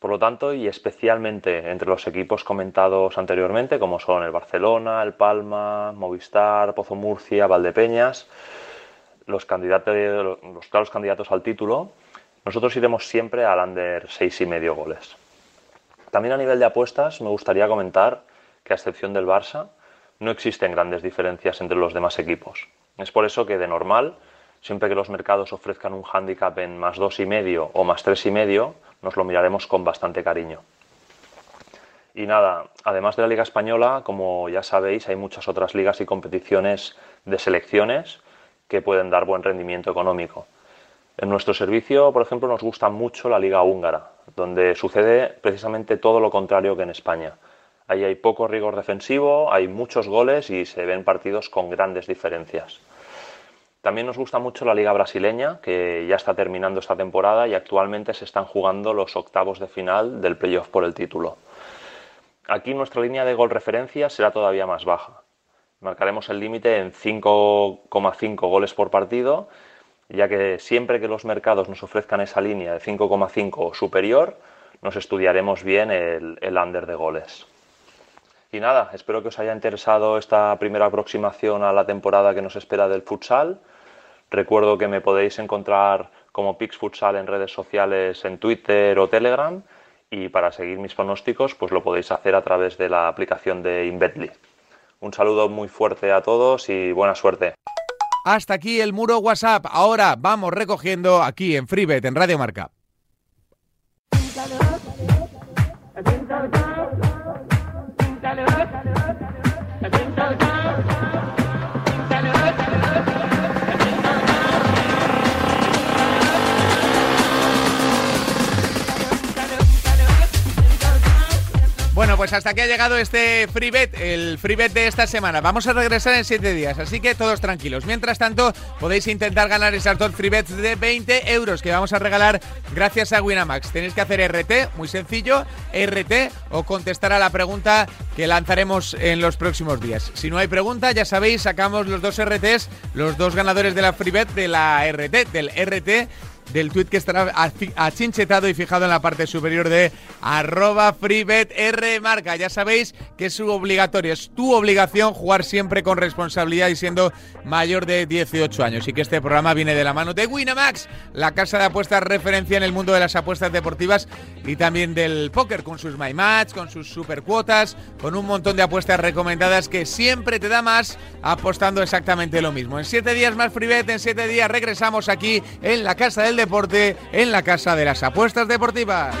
Por lo tanto, y especialmente entre los equipos comentados anteriormente, como son el Barcelona, el Palma, Movistar, Pozo Murcia, Valdepeñas, los, candidatos, los claros candidatos al título, nosotros iremos siempre al under seis y medio goles. También a nivel de apuestas me gustaría comentar que a excepción del Barça no existen grandes diferencias entre los demás equipos. Es por eso que de normal, siempre que los mercados ofrezcan un hándicap en más dos y medio o más tres y medio, nos lo miraremos con bastante cariño. Y nada, además de la Liga Española, como ya sabéis, hay muchas otras ligas y competiciones de selecciones que pueden dar buen rendimiento económico. En nuestro servicio, por ejemplo, nos gusta mucho la Liga Húngara, donde sucede precisamente todo lo contrario que en España. Ahí hay poco rigor defensivo, hay muchos goles y se ven partidos con grandes diferencias. También nos gusta mucho la Liga Brasileña, que ya está terminando esta temporada y actualmente se están jugando los octavos de final del playoff por el título. Aquí nuestra línea de gol referencia será todavía más baja. Marcaremos el límite en 5,5 goles por partido, ya que siempre que los mercados nos ofrezcan esa línea de 5,5 o superior, nos estudiaremos bien el, el under de goles. Y nada, espero que os haya interesado esta primera aproximación a la temporada que nos espera del futsal. Recuerdo que me podéis encontrar como Pix Futsal en redes sociales en Twitter o Telegram y para seguir mis pronósticos pues lo podéis hacer a través de la aplicación de Inbetly. Un saludo muy fuerte a todos y buena suerte. Hasta aquí el muro WhatsApp. Ahora vamos recogiendo aquí en FreeBet en Radio Marca. Pues hasta aquí ha llegado este free bet, el free bet de esta semana. Vamos a regresar en 7 días, así que todos tranquilos. Mientras tanto, podéis intentar ganar esas dos free bets de 20 euros que vamos a regalar gracias a Winamax. Tenéis que hacer RT, muy sencillo, RT o contestar a la pregunta que lanzaremos en los próximos días. Si no hay pregunta, ya sabéis, sacamos los dos RTs, los dos ganadores de la free bet de la RT, del RT del tuit que estará achinchetado y fijado en la parte superior de arroba marca. Ya sabéis que es obligatorio, es tu obligación jugar siempre con responsabilidad y siendo mayor de 18 años. Y que este programa viene de la mano de Winamax, la casa de apuestas referencia en el mundo de las apuestas deportivas y también del póker, con sus My Match, con sus super cuotas, con un montón de apuestas recomendadas que siempre te da más apostando exactamente lo mismo. En siete días más FreeBet, en siete días regresamos aquí en la casa deporte en la Casa de las Apuestas Deportivas.